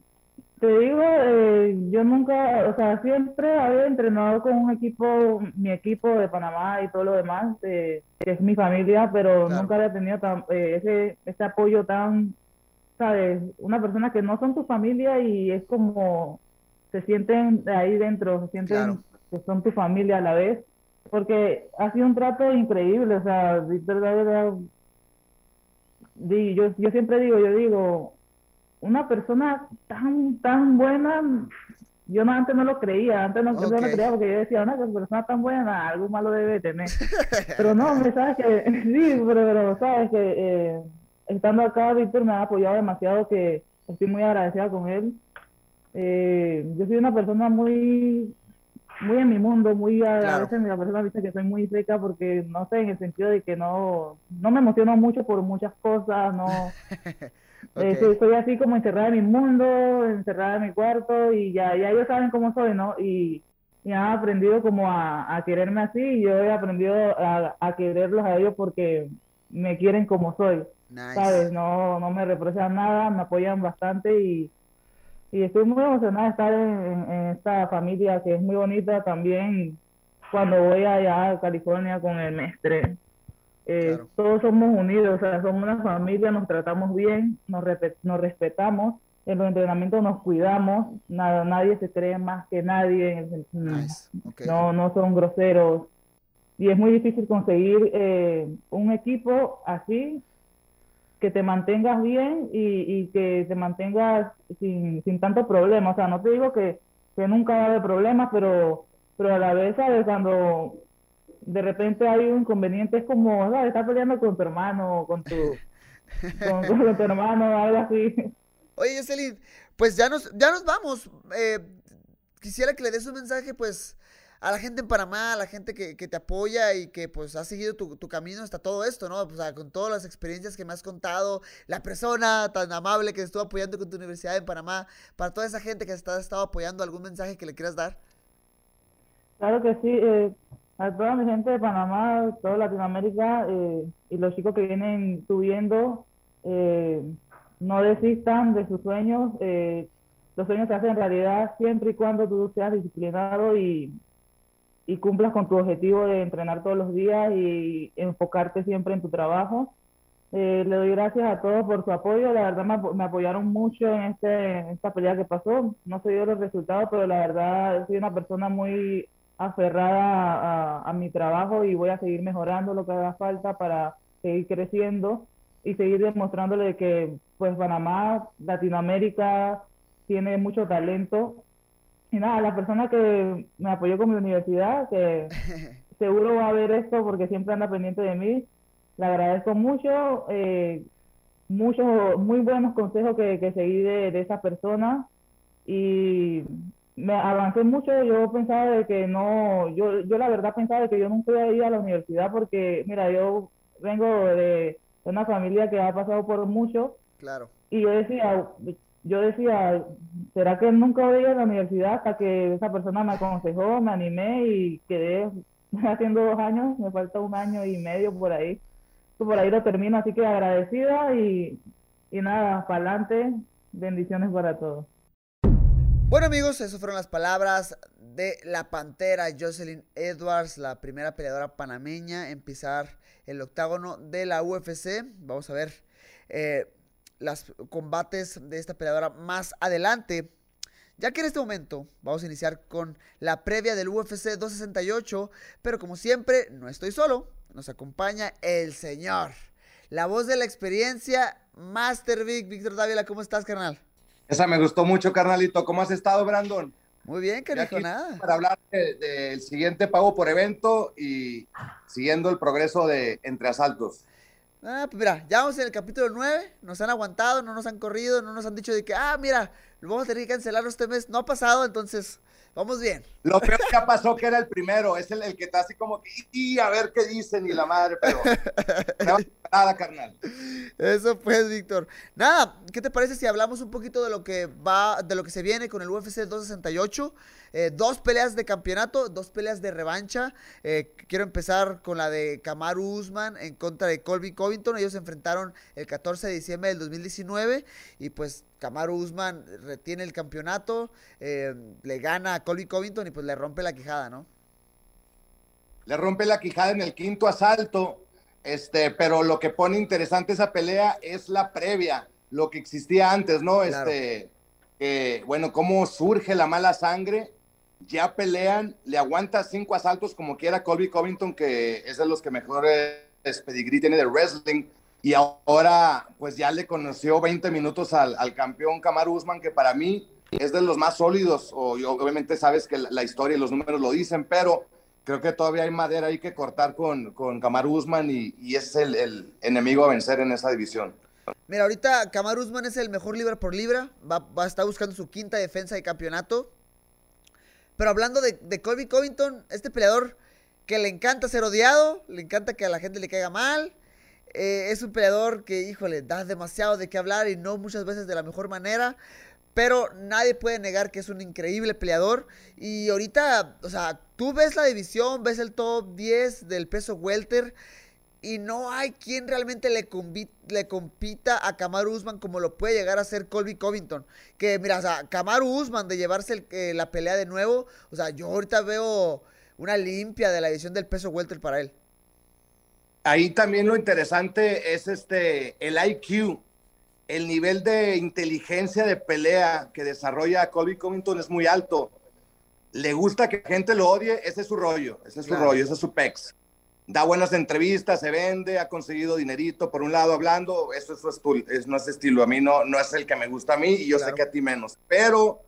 te digo, eh, yo nunca, o sea, siempre había entrenado con un equipo, mi equipo de Panamá y todo lo demás, eh, que es mi familia, pero Claro. nunca había tenido tan, eh, ese, ese apoyo tan, ¿sabes? Una persona que no son tu familia y es como se sienten ahí dentro, se sienten Claro. que son tu familia a la vez, porque ha sido un trato increíble, o sea, de verdad, de verdad, yo, yo siempre digo, yo digo, una persona tan, tan buena, yo no, antes no lo creía, antes no, yo no lo creía porque yo decía, una persona tan buena, algo malo debe tener. Pero no, me sabes que, sí, pero, pero sabes que eh, estando acá, Víctor me ha apoyado demasiado, que estoy muy agradecida con él. Eh, yo soy una persona muy, muy en mi mundo, muy a, a Claro. veces la persona dice que soy muy seca porque no sé, en el sentido de que no, no me emociono mucho por muchas cosas, no, eh, Ok. soy, soy así como encerrada en mi mundo, encerrada en mi cuarto y ya, ya ellos saben cómo soy, ¿no? Y, y han aprendido como a, a quererme así y yo he aprendido a, a quererlos a ellos porque me quieren como soy, ¿sabes? No, no me reprochan nada, me apoyan bastante y, y estoy muy emocionada de estar en, en- en esta familia que es muy bonita también cuando voy allá a California con el mestre. Eh, Claro. Todos somos unidos, o sea, somos una familia, nos tratamos bien, nos, respetamos, en los entrenamientos nos cuidamos, nada, nadie se cree más que nadie, sen- Nice. Ok. no, no son groseros. Y es muy difícil conseguir eh, un equipo así que te mantengas bien y, y que te mantengas sin, sin tanto problema. O sea, no te digo que, que nunca va a haber problemas, pero, pero a la vez, ¿sabes? Cuando de repente hay un inconveniente, es como, ¿sabes? Estar peleando con tu hermano, o con tu, con, con tu hermano, algo así. Oye, Jocelyn, pues ya nos, ya nos vamos. Eh, quisiera que le des un mensaje, pues, a la gente en Panamá, a la gente que, que te apoya y que, pues, ha seguido tu, tu camino hasta todo esto, ¿no? O sea, con todas las experiencias que me has contado, la persona tan amable que estuvo apoyando con tu universidad en Panamá, para toda esa gente que te ha estado apoyando, ¿algún mensaje que le quieras dar? Claro que sí. eh, a toda mi gente de Panamá, toda Latinoamérica eh, y los chicos que vienen subiendo, eh, no desistan de sus sueños. eh, los sueños se hacen realidad siempre y cuando tú seas disciplinado y, y cumplas con tu objetivo de entrenar todos los días y enfocarte siempre en tu trabajo. Eh, le doy gracias a todos por su apoyo. La verdad me, apo- me apoyaron mucho en, este, en esta pelea que pasó. No se dio los resultados, pero la verdad soy una persona muy aferrada a, a mi trabajo y voy a seguir mejorando lo que haga falta para seguir creciendo y seguir demostrándole que pues Panamá, Latinoamérica tiene mucho talento. Y nada, la persona que me apoyó con mi universidad, que seguro va a ver esto porque siempre anda pendiente de mí, le agradezco mucho, eh, muchos, muy buenos consejos que, que seguí de, de esa persona y me avancé mucho, yo pensaba de que no, yo, yo la verdad pensaba de que yo nunca iba a ir a la universidad porque, mira, yo vengo de una familia que ha pasado por mucho Claro. y yo decía, yo decía, ¿será que nunca voy a ir a la universidad? Hasta que esa persona me aconsejó, me animé y quedé haciendo dos años, me falta un año y medio por ahí. Por ahí lo termino, así que agradecida y, y nada, para adelante, bendiciones para todos. Bueno amigos, esas fueron las palabras de la Pantera Jocelyn Edwards, la primera peleadora panameña en pisar el octágono de la UFC. Vamos a ver eh, los combates de esta peleadora más adelante. Ya que en este momento vamos a iniciar con la previa del UFC 268, pero como siempre no estoy solo, nos acompaña el señor, la voz de la experiencia, Master Vic, Víctor Dávila, ¿cómo estás carnal? Esa me gustó mucho, carnalito. ¿Cómo has estado, Brandon? Muy bien, aquí nada. Para hablar de- del siguiente pago por evento y siguiendo el progreso de entre asaltos. Ah, pues mira, ya vamos en el capítulo 9, nos han aguantado, no nos han corrido, no nos han dicho de que, ah, mira, lo vamos a tener que cancelar este mes. No ha pasado, entonces, vamos bien. Lo peor que pasó que era el primero, es el, el que está así como que, y a ver qué dicen y la madre, pero nada, carnal. Eso pues, Víctor. Nada, ¿qué te parece si hablamos un poquito de lo que va, de lo que se viene con el UFC 268? Eh, dos peleas de campeonato, dos peleas de revancha. Eh, quiero empezar con la de Kamaru Usman en contra de Colby Covington. Ellos se enfrentaron el 14 de diciembre del 2019 y pues Kamaru Usman retiene el campeonato, eh, le gana a Colby Covington y pues le rompe la quijada, ¿no? Le rompe la quijada en el quinto asalto, este, pero lo que pone interesante esa pelea es la previa, lo que existía antes, ¿no? Claro. Este, eh, bueno, cómo surge la mala sangre, ya pelean, le aguanta cinco asaltos como quiera Colby Covington, que es de los que mejor pedigrí tiene de wrestling, y ahora pues ya le conoció 20 minutos al, al campeón Kamaru Usman, que para mí es de los más sólidos, o, y obviamente sabes que la, la historia y los números lo dicen, pero creo que todavía hay madera ahí que cortar con, con Usman y, y es el, el enemigo a vencer en esa división. Mira, ahorita Kamaru Usman es el mejor libra por libra. Va, va a estar buscando su quinta defensa de campeonato. Pero hablando de, de Colby Covington, este peleador que le encanta ser odiado, le encanta que a la gente le caiga mal. eh, es un peleador que, híjole, da demasiado de qué hablar y no muchas veces de la mejor manera. Pero nadie puede negar que es un increíble peleador. Y ahorita, o sea, tú ves la división, ves el top 10 del peso welter. Y no hay quien realmente le, compita a Kamaru Usman como lo puede llegar a hacer Colby Covington. Que mira, o sea, Kamaru Usman de llevarse eh, la pelea de nuevo. O sea, yo ahorita veo una limpia de la edición del peso welter para él. Ahí también lo interesante es este, el IQ, el nivel de inteligencia de pelea que desarrolla Colby Covington es muy alto. Le gusta que la gente lo odie, ese es su rollo, ese es su Claro. rollo, ese es su pex. Da buenas entrevistas, se vende, ha conseguido dinerito por un lado hablando, eso es su estilo, es, no es estilo, a mí no, no es el que me gusta a mí y yo Claro. sé que a ti menos. Pero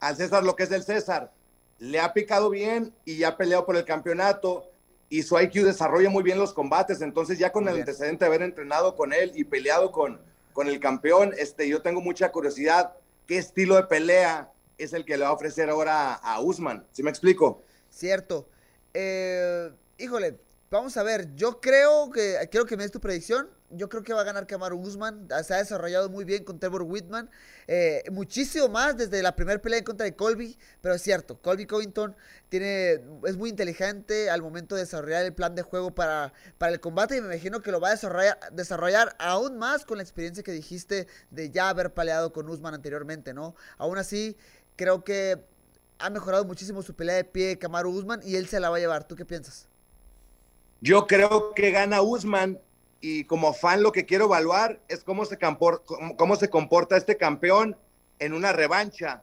al César lo que es del César, le ha picado bien y ya ha peleado por el campeonato y su IQ desarrolla muy bien los combates. Entonces, ya con Muy el bien. antecedente de haber entrenado con él y peleado con, con el campeón, este, yo tengo mucha curiosidad qué estilo de pelea es el que le va a ofrecer ahora a Usman. ¿Sí me explico? Cierto. Eh, híjole, vamos a ver. Yo creo que, quiero que me des tu predicción. Yo creo que va a ganar Kamaru Usman. Se ha desarrollado muy bien con Trevor Whitman. Eh, muchísimo más desde la primera pelea en contra de Colby. Pero es cierto, Colby Covington tiene, es muy inteligente al momento de desarrollar el plan de juego para, para el combate. Y me imagino que lo va a desarrollar, desarrollar aún más con la experiencia que dijiste de ya haber peleado con Usman anteriormente, ¿no? Aún así, creo que ha mejorado muchísimo su pelea de pie Kamaru Usman y él se la va a llevar. ¿Tú qué piensas? Yo creo que gana Usman y como fan lo que quiero evaluar es cómo se, campor- cómo, cómo se comporta este campeón en una revancha.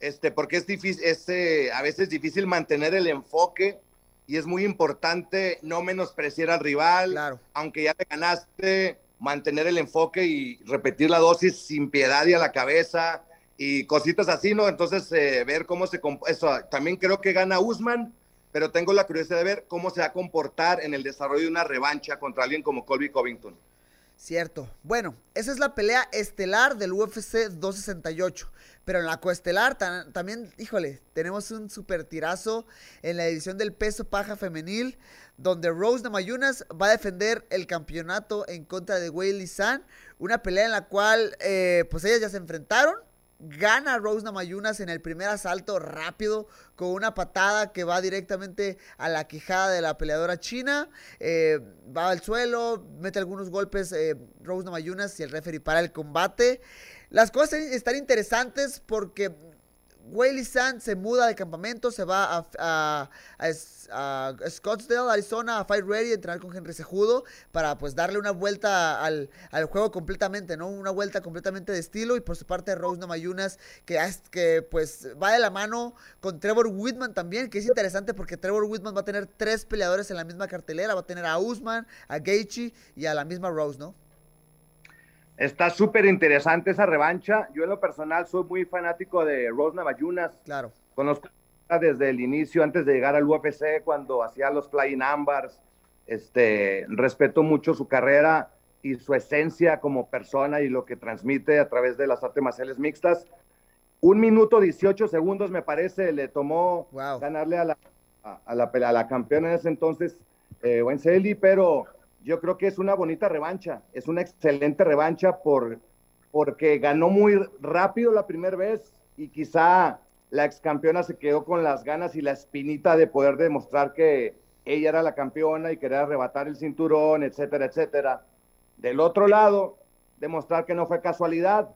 Este, porque es difícil, es, eh, a veces difícil mantener el enfoque y es muy importante no menospreciar al rival, Claro. aunque ya le ganaste, mantener el enfoque y repetir la dosis sin piedad y a la cabeza y cositas así, ¿no? Entonces, eh, ver cómo se... Eso, también creo que gana Usman, pero tengo la curiosidad de ver cómo se va a comportar en el desarrollo de una revancha contra alguien como Colby Covington. Cierto. Bueno, esa es la pelea estelar del UFC 268. Pero en la coestelar ta- también, híjole, tenemos un super tirazo en la edición del peso paja femenil, donde Rose Namajunas va a defender el campeonato en contra de Weili San. Una pelea en la cual, eh, pues ellas ya se enfrentaron. Gana Rose Namajunas en el primer asalto rápido con una patada que va directamente a la quijada de la peleadora china. Eh, va al suelo, mete algunos golpes eh, Rose Namajunas y el referee para el combate. Las cosas están interesantes porque Weili San se muda de campamento, se va a, a- a Scottsdale, Arizona, a Fight Ready, a entrenar con Henry Sejudo para pues darle una vuelta al, al juego completamente, ¿no? Una vuelta completamente de estilo y por su parte Rose Namayunas que, que pues va de la mano con Trevor Whitman también, que es interesante porque Trevor Whitman va a tener tres peleadores en la misma cartelera, va a tener a Usman, a Gaethje y a la misma Rose, ¿no? Está súper interesante esa revancha. Yo en lo personal soy muy fanático de Rose Namajunas. Claro. Conozco desde el inicio, antes de llegar al UFC, cuando hacía los Flying Ambars. Este, respeto mucho su carrera y su esencia como persona y lo que transmite a través de las artes marciales mixtas. Un minuto 18 segundos, me parece, le tomó Wow. ganarle a la, a, a la, a la campeona en ese entonces, eh, Wencelli, pero yo creo que es una bonita revancha, es una excelente revancha por, porque ganó muy rápido la primera vez y quizá la ex campeona se quedó con las ganas y la espinita de poder demostrar que ella era la campeona y querer arrebatar el cinturón, etcétera, etcétera. Del otro lado, demostrar que no fue casualidad,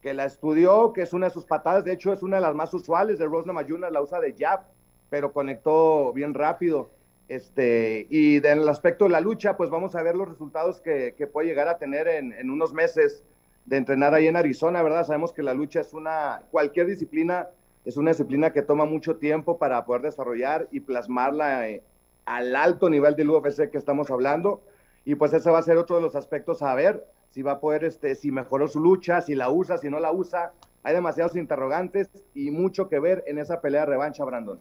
que la estudió, que es una de sus patadas, de hecho es una de las más usuales de Rose Namajunas, la usa de jab, pero conectó bien rápido. Este, y del aspecto de la lucha, pues vamos a ver los resultados que, que puede llegar a tener en, en unos meses de entrenar ahí en Arizona, ¿verdad? Sabemos que la lucha es una, cualquier disciplina es una disciplina que toma mucho tiempo para poder desarrollar y plasmarla eh, al alto nivel del UFC que estamos hablando. Y pues ese va a ser otro de los aspectos a ver, si va a poder, este, si mejoró su lucha, si la usa, si no la usa. Hay demasiados interrogantes y mucho que ver en esa pelea de revancha, Brandon.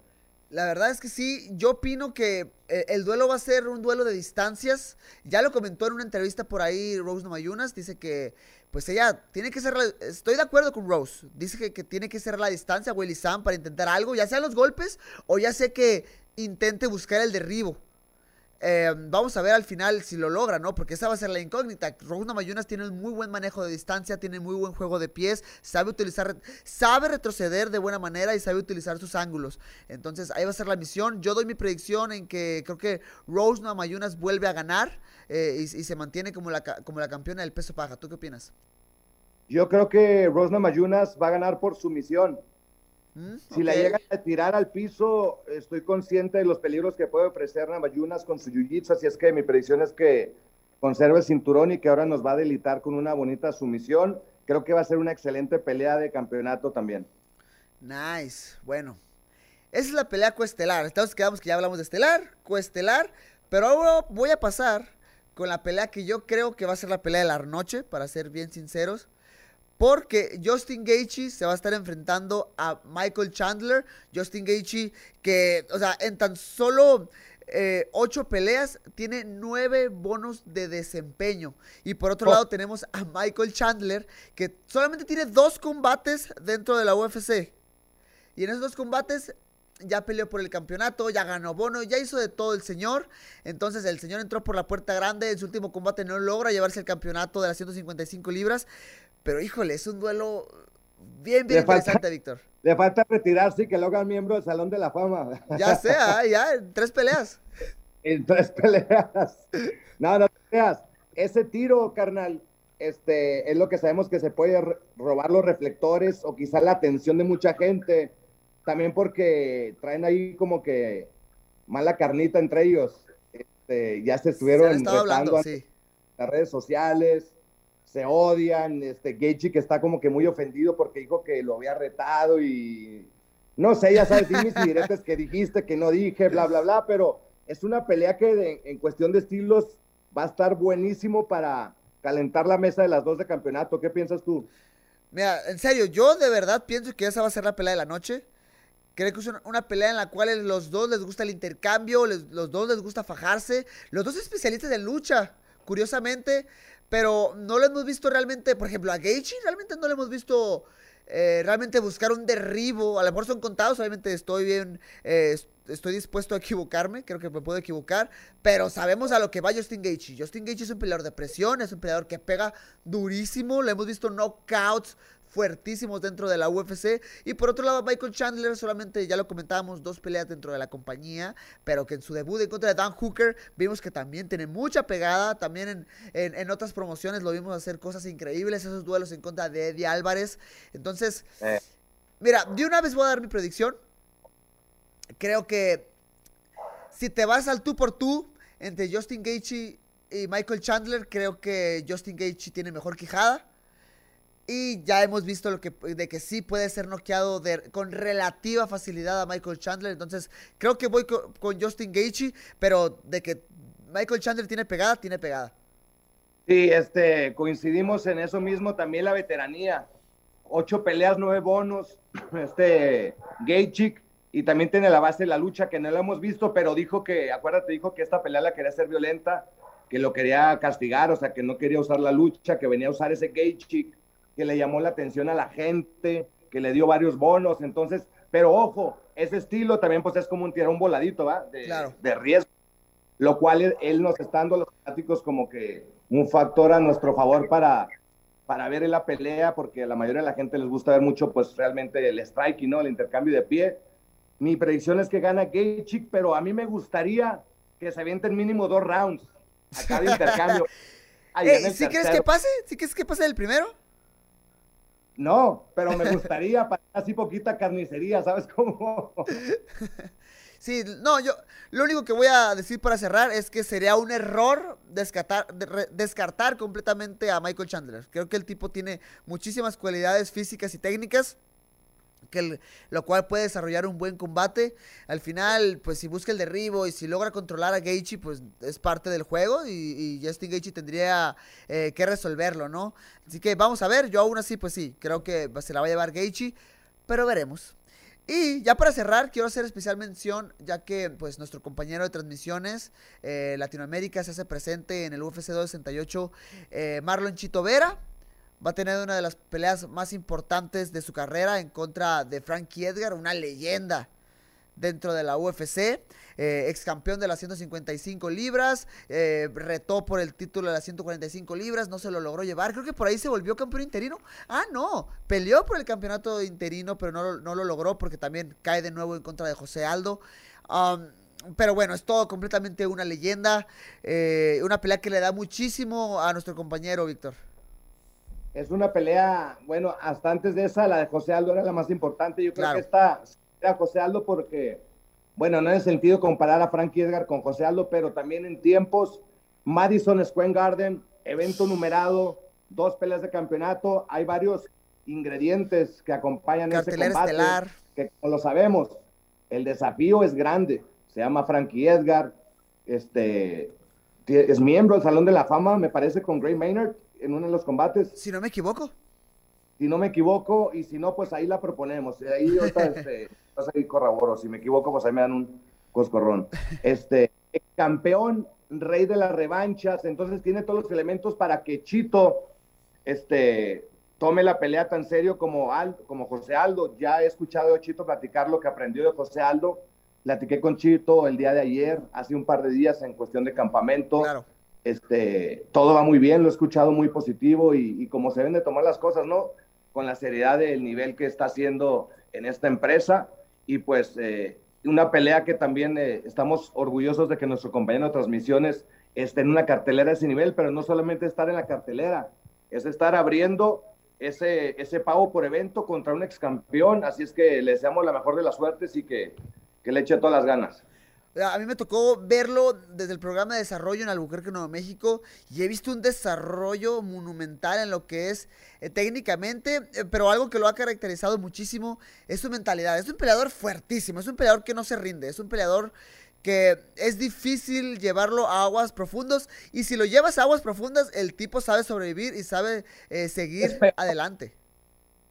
La verdad es que sí, yo opino que eh, el duelo va a ser un duelo de distancias. Ya lo comentó en una entrevista por ahí Rose Namayunas, dice que pues ella tiene que ser, estoy de acuerdo con Rose, dice que, que tiene que ser la distancia Willy Sam para intentar algo, ya sean los golpes o ya sea que intente buscar el derribo. Eh, vamos a ver al final si lo logra, ¿no? Porque esa va a ser la incógnita. Rose Namayunas tiene un muy buen manejo de distancia, tiene muy buen juego de pies, sabe utilizar, sabe retroceder de buena manera y sabe utilizar sus ángulos. Entonces ahí va a ser la misión. Yo doy mi predicción en que creo que Rose Namayunas vuelve a ganar eh, y, se mantiene como la, como la campeona del peso paja. ¿Tú qué opinas? Yo creo que Rosna Mayunas va a ganar por sumisión. ¿Mm? Si la Ok. llegan a tirar al piso, estoy consciente de los peligros que puede ofrecer Namayunas con su jiu-jitsu, así es que mi predicción es que conserve el cinturón y que ahora nos va a delitar con una bonita sumisión. Creo que va a ser una excelente pelea de campeonato también. Nice. Bueno, esa es la pelea coestelar. Entonces quedamos que ya hablamos de estelar, coestelar. Pero ahora voy a pasar con la pelea que yo creo que va a ser la pelea de la noche, para ser bien sinceros. Porque Justin Gaethje se va a estar enfrentando a Michael Chandler. Justin Gaethje que, o sea, en tan solo eh, ocho peleas, tiene nueve bonos de desempeño. Y por otro lado tenemos a Michael Chandler, que solamente tiene dos combates dentro de la UFC. Y en esos dos combates ya peleó por el campeonato, ya ganó bono, ya hizo de todo el señor. Entonces el señor entró por la puerta grande, en su último combate no logra llevarse el campeonato de las 155 libras. Pero híjole, es un duelo bien, bien Le falta- interesante, Víctor. Le falta retirarse y que lo hagan miembro del Salón de la Fama. Ya sea, ya, en tres peleas. en tres peleas. No, no te creas. Ese tiro, carnal, este, es lo que sabemos que se puede robar los reflectores o quizá la atención de mucha gente. También porque traen ahí como que mala carnita entre ellos. Este, ya se Se estuvieron retando hablando, en sí. las redes sociales, se odian. Este, Gaethje que está como que muy ofendido porque dijo que lo había retado y no sé, ya sabes, mis diretes que dijiste, que no dije, bla, bla, bla, pero es una pelea que en cuestión de estilos va a estar buenísimo para calentar la mesa de las dos de campeonato. ¿Qué piensas tú? Mira, en serio, yo de verdad pienso que esa va a ser la pelea de la noche. Creo que es una, pelea en la cual los dos les gusta el intercambio, los dos les gusta fajarse. Los dos especialistas en lucha, curiosamente. Pero no lo hemos visto realmente, por ejemplo, a Gaethje realmente no lo hemos visto eh, realmente buscar un derribo. A lo mejor son contados, obviamente estoy bien, eh, es- estoy dispuesto a equivocarme, creo que me puedo equivocar. Pero sabemos a lo que va Justin Gaethje. Justin Gaethje es un peleador de presión, es un peleador que pega durísimo. Le hemos visto knockouts fuertísimos dentro de la UFC. Y por otro lado, Michael Chandler solamente, ya lo comentábamos, dos peleas dentro de la compañía, pero que en su debut en contra de Dan Hooker vimos que también tiene mucha pegada. También en, en- en otras promociones lo vimos hacer cosas increíbles, esos duelos en contra de Eddie Álvarez. Entonces, Eh. mira, de una vez voy a dar mi predicción. Creo que si te vas al tú por tú entre Justin Gaethje y Michael Chandler, creo que Justin Gaethje tiene mejor quijada. Y ya hemos visto lo que, de que sí puede ser noqueado de- con relativa facilidad a Michael Chandler. Entonces, creo que voy co- con, Justin Gaethje, pero de que Michael Chandler tiene pegada, tiene pegada. Sí, este, coincidimos en eso mismo, también la veteranía. Ocho peleas, nueve bonos, este, Gaethje, y también tiene la base de la lucha, que no la hemos visto, pero dijo que, acuérdate, dijo que esta pelea la quería hacer violenta, que lo quería castigar, o sea, que no quería usar la lucha, que venía a usar ese Gaethje, que le llamó la atención a la gente, que le dio varios bonos, entonces, pero ojo, ese estilo también pues es como un tirar un voladito, ¿va? De, Claro. de riesgo, lo cual él, nos está dando a los fanáticos como que un factor a nuestro favor para, para ver en la pelea, porque a la mayoría de la gente les gusta ver mucho pues realmente el striking, ¿no? El intercambio de pie. Mi predicción es que gana Gaethje, pero a mí me gustaría que se avienten mínimo dos rounds a cada intercambio. En el ¿Sí crees tercero. que pase? ¿Sí crees que pase el primero? No, pero me gustaría para así poquita carnicería, ¿sabes cómo? Sí, no, yo lo único que voy a decir para cerrar es que sería un error descartar, de- descartar completamente a Michael Chandler. Creo que el tipo tiene muchísimas cualidades físicas y técnicas, que el- lo cual puede desarrollar un buen combate. Al final, pues si busca el derribo y si logra controlar a Gaethje, pues es parte del juego y, Justin Gaethje tendría eh, que resolverlo, ¿no? Así que vamos a ver, yo aún así, pues sí, creo que se la va a llevar Gaethje, pero veremos. Y ya para cerrar, quiero hacer especial mención, ya que pues nuestro compañero de transmisiones eh, Latinoamérica se hace presente en el UFC 268, eh, Marlon Chito Vera. Va a tener una de las peleas más importantes de su carrera en contra de Frankie Edgar, una leyenda dentro de la UFC, eh, ex campeón de las 155 libras, eh, retó por el título de las 145 libras, no se lo logró llevar, creo que por ahí se volvió campeón interino. Ah, no, peleó por el campeonato interino, pero no, no lo logró porque también cae de nuevo en contra de José Aldo. Pero bueno, es todo completamente una leyenda, eh, una pelea que le da muchísimo a nuestro compañero Víctor. Es una pelea, bueno, hasta antes de esa, la de José Aldo era la más importante. Yo creo Claro. que esta era José Aldo porque, bueno, no en el sentido comparar a Frankie Edgar con José Aldo, pero también en tiempos, Madison Square Garden, evento numerado, dos peleas de campeonato, hay varios ingredientes que acompañan ese Cartelera combate. estelar. Que como lo sabemos, el desafío es grande. Se llama Frankie Edgar, este, es miembro del Salón de la Fama, me parece, con Gray Maynard en uno de los combates Si no me equivoco. si no me equivoco, y si no, pues ahí la proponemos. Ahí ahorita, este, vas a ir corroboro. Si me equivoco, pues ahí me dan un coscorrón. Este, campeón, rey de las revanchas, entonces tiene todos los elementos para que Chito este, tome la pelea tan serio como, como José Aldo. Ya he escuchado a Chito platicar lo que aprendió de José Aldo. Platiqué con Chito el día de ayer, hace un par de días en cuestión de campamento. Claro. Este, todo va muy bien, lo he escuchado muy positivo y, como se deben de tomar las cosas, ¿no? Con la seriedad del nivel que está haciendo en esta empresa y pues eh, una pelea que también eh, estamos orgullosos de que nuestro compañero de transmisiones esté en una cartelera de ese nivel, pero no solamente estar en la cartelera, es estar abriendo ese, ese pago por evento contra un ex campeón, así es que le deseamos la mejor de las suertes y que, que le eche todas las ganas. A mí me tocó verlo desde el programa de desarrollo en Albuquerque, Nuevo México, y he visto un desarrollo monumental en lo que es eh, técnicamente, eh, pero algo que lo ha caracterizado muchísimo es su mentalidad. Es un peleador fuertísimo, es un peleador que no se rinde, es un peleador que es difícil llevarlo a aguas profundas, y si lo llevas a aguas profundas, el tipo sabe sobrevivir y sabe eh, seguir adelante.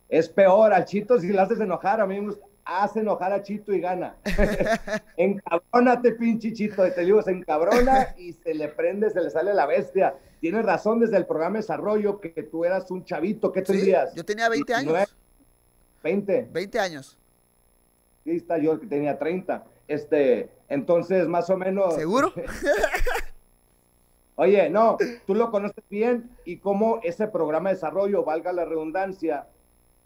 Es peor, al Chito si lo haces enojar, a mí hace enojar a Chito y gana. Encabrónate, pinche Chito. Te digo, se encabrona y se le prende, se le sale la bestia. Tienes razón desde el programa Desarrollo que tú eras un chavito. ¿Qué tendrías? yo tenía 20 años. 20. 20 años. Sí, está yo que tenía 30. Este, entonces, más o menos. ¿Seguro? Oye, no, tú lo conoces bien y cómo ese programa de desarrollo, valga la redundancia,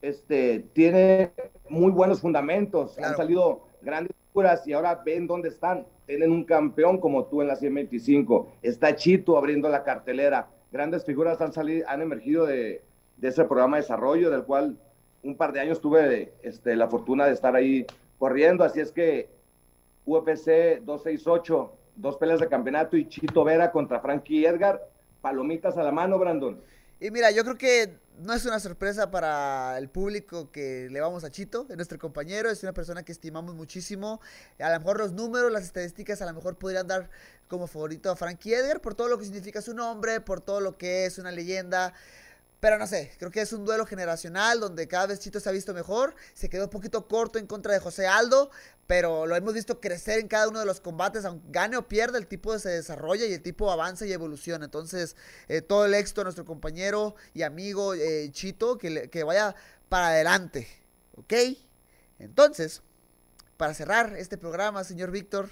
este, tiene muy buenos fundamentos, han salido grandes figuras y ahora ven dónde están. Tienen un campeón como tú en la 125, está Chito abriendo la cartelera, grandes figuras han salido, han emergido de, ese programa de desarrollo, del cual un par de años tuve este, la fortuna de estar ahí corriendo, así es que UFC 268, dos peleas de campeonato y Chito Vera contra Frankie Edgar, palomitas a la mano, Brandon. Y mira, yo creo que no es una sorpresa para el público que le vamos a Chito, es nuestro compañero, es una persona que estimamos muchísimo. A lo mejor los números, las estadísticas, a lo mejor podrían dar como favorito a Frankie Edgar por todo lo que significa su nombre, por todo lo que es una leyenda. Pero no sé, creo que es un duelo generacional donde cada vez Chito se ha visto mejor. Se quedó un poquito corto en contra de José Aldo, pero lo hemos visto crecer en cada uno de los combates. Aunque gane o pierda, el tipo se desarrolla y el tipo avanza y evoluciona. Entonces, eh, todo el éxito a nuestro compañero y amigo eh, Chito, que, que vaya para adelante. ¿Ok? Entonces, para cerrar este programa, señor Víctor,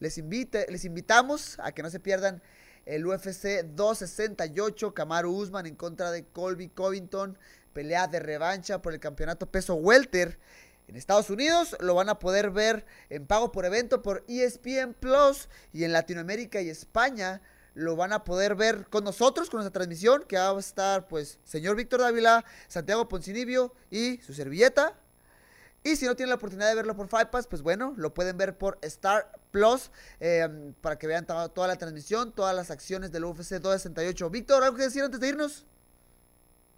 les, invite, les invitamos a que no se pierdan el UFC 268, Kamaru Usman en contra de Colby Covington, pelea de revancha por el campeonato peso welter. En Estados Unidos lo van a poder ver en pago por evento por ESPN Plus y en Latinoamérica y España lo van a poder ver con nosotros, con nuestra transmisión, que va a estar pues señor Víctor Dávila, Santiago Poncinibio y su servilleta, y si no tienen la oportunidad de verlo por Five Pass, pues bueno, lo pueden ver por Star Plus em, para que vean toda la transmisión, todas las acciones del UFC 268. Víctor, ¿algo que decir antes de irnos?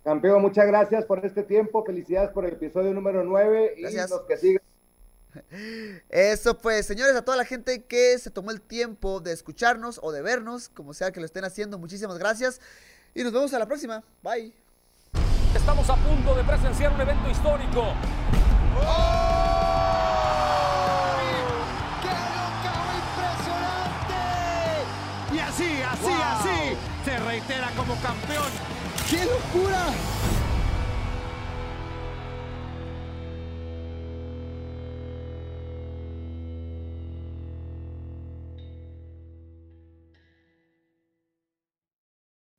Campeón, muchas gracias por este tiempo. Felicidades por el episodio número 9 y los que siguen. Eso pues, señores, a toda la gente que se tomó el tiempo de escucharnos o de vernos, como sea que lo estén haciendo, muchísimas gracias. Y nos vemos a la próxima. Bye. Estamos a punto de presenciar un evento histórico. ¡Qué impresionante! Y así, así, así, se reitera como campeón. ¡Qué locura!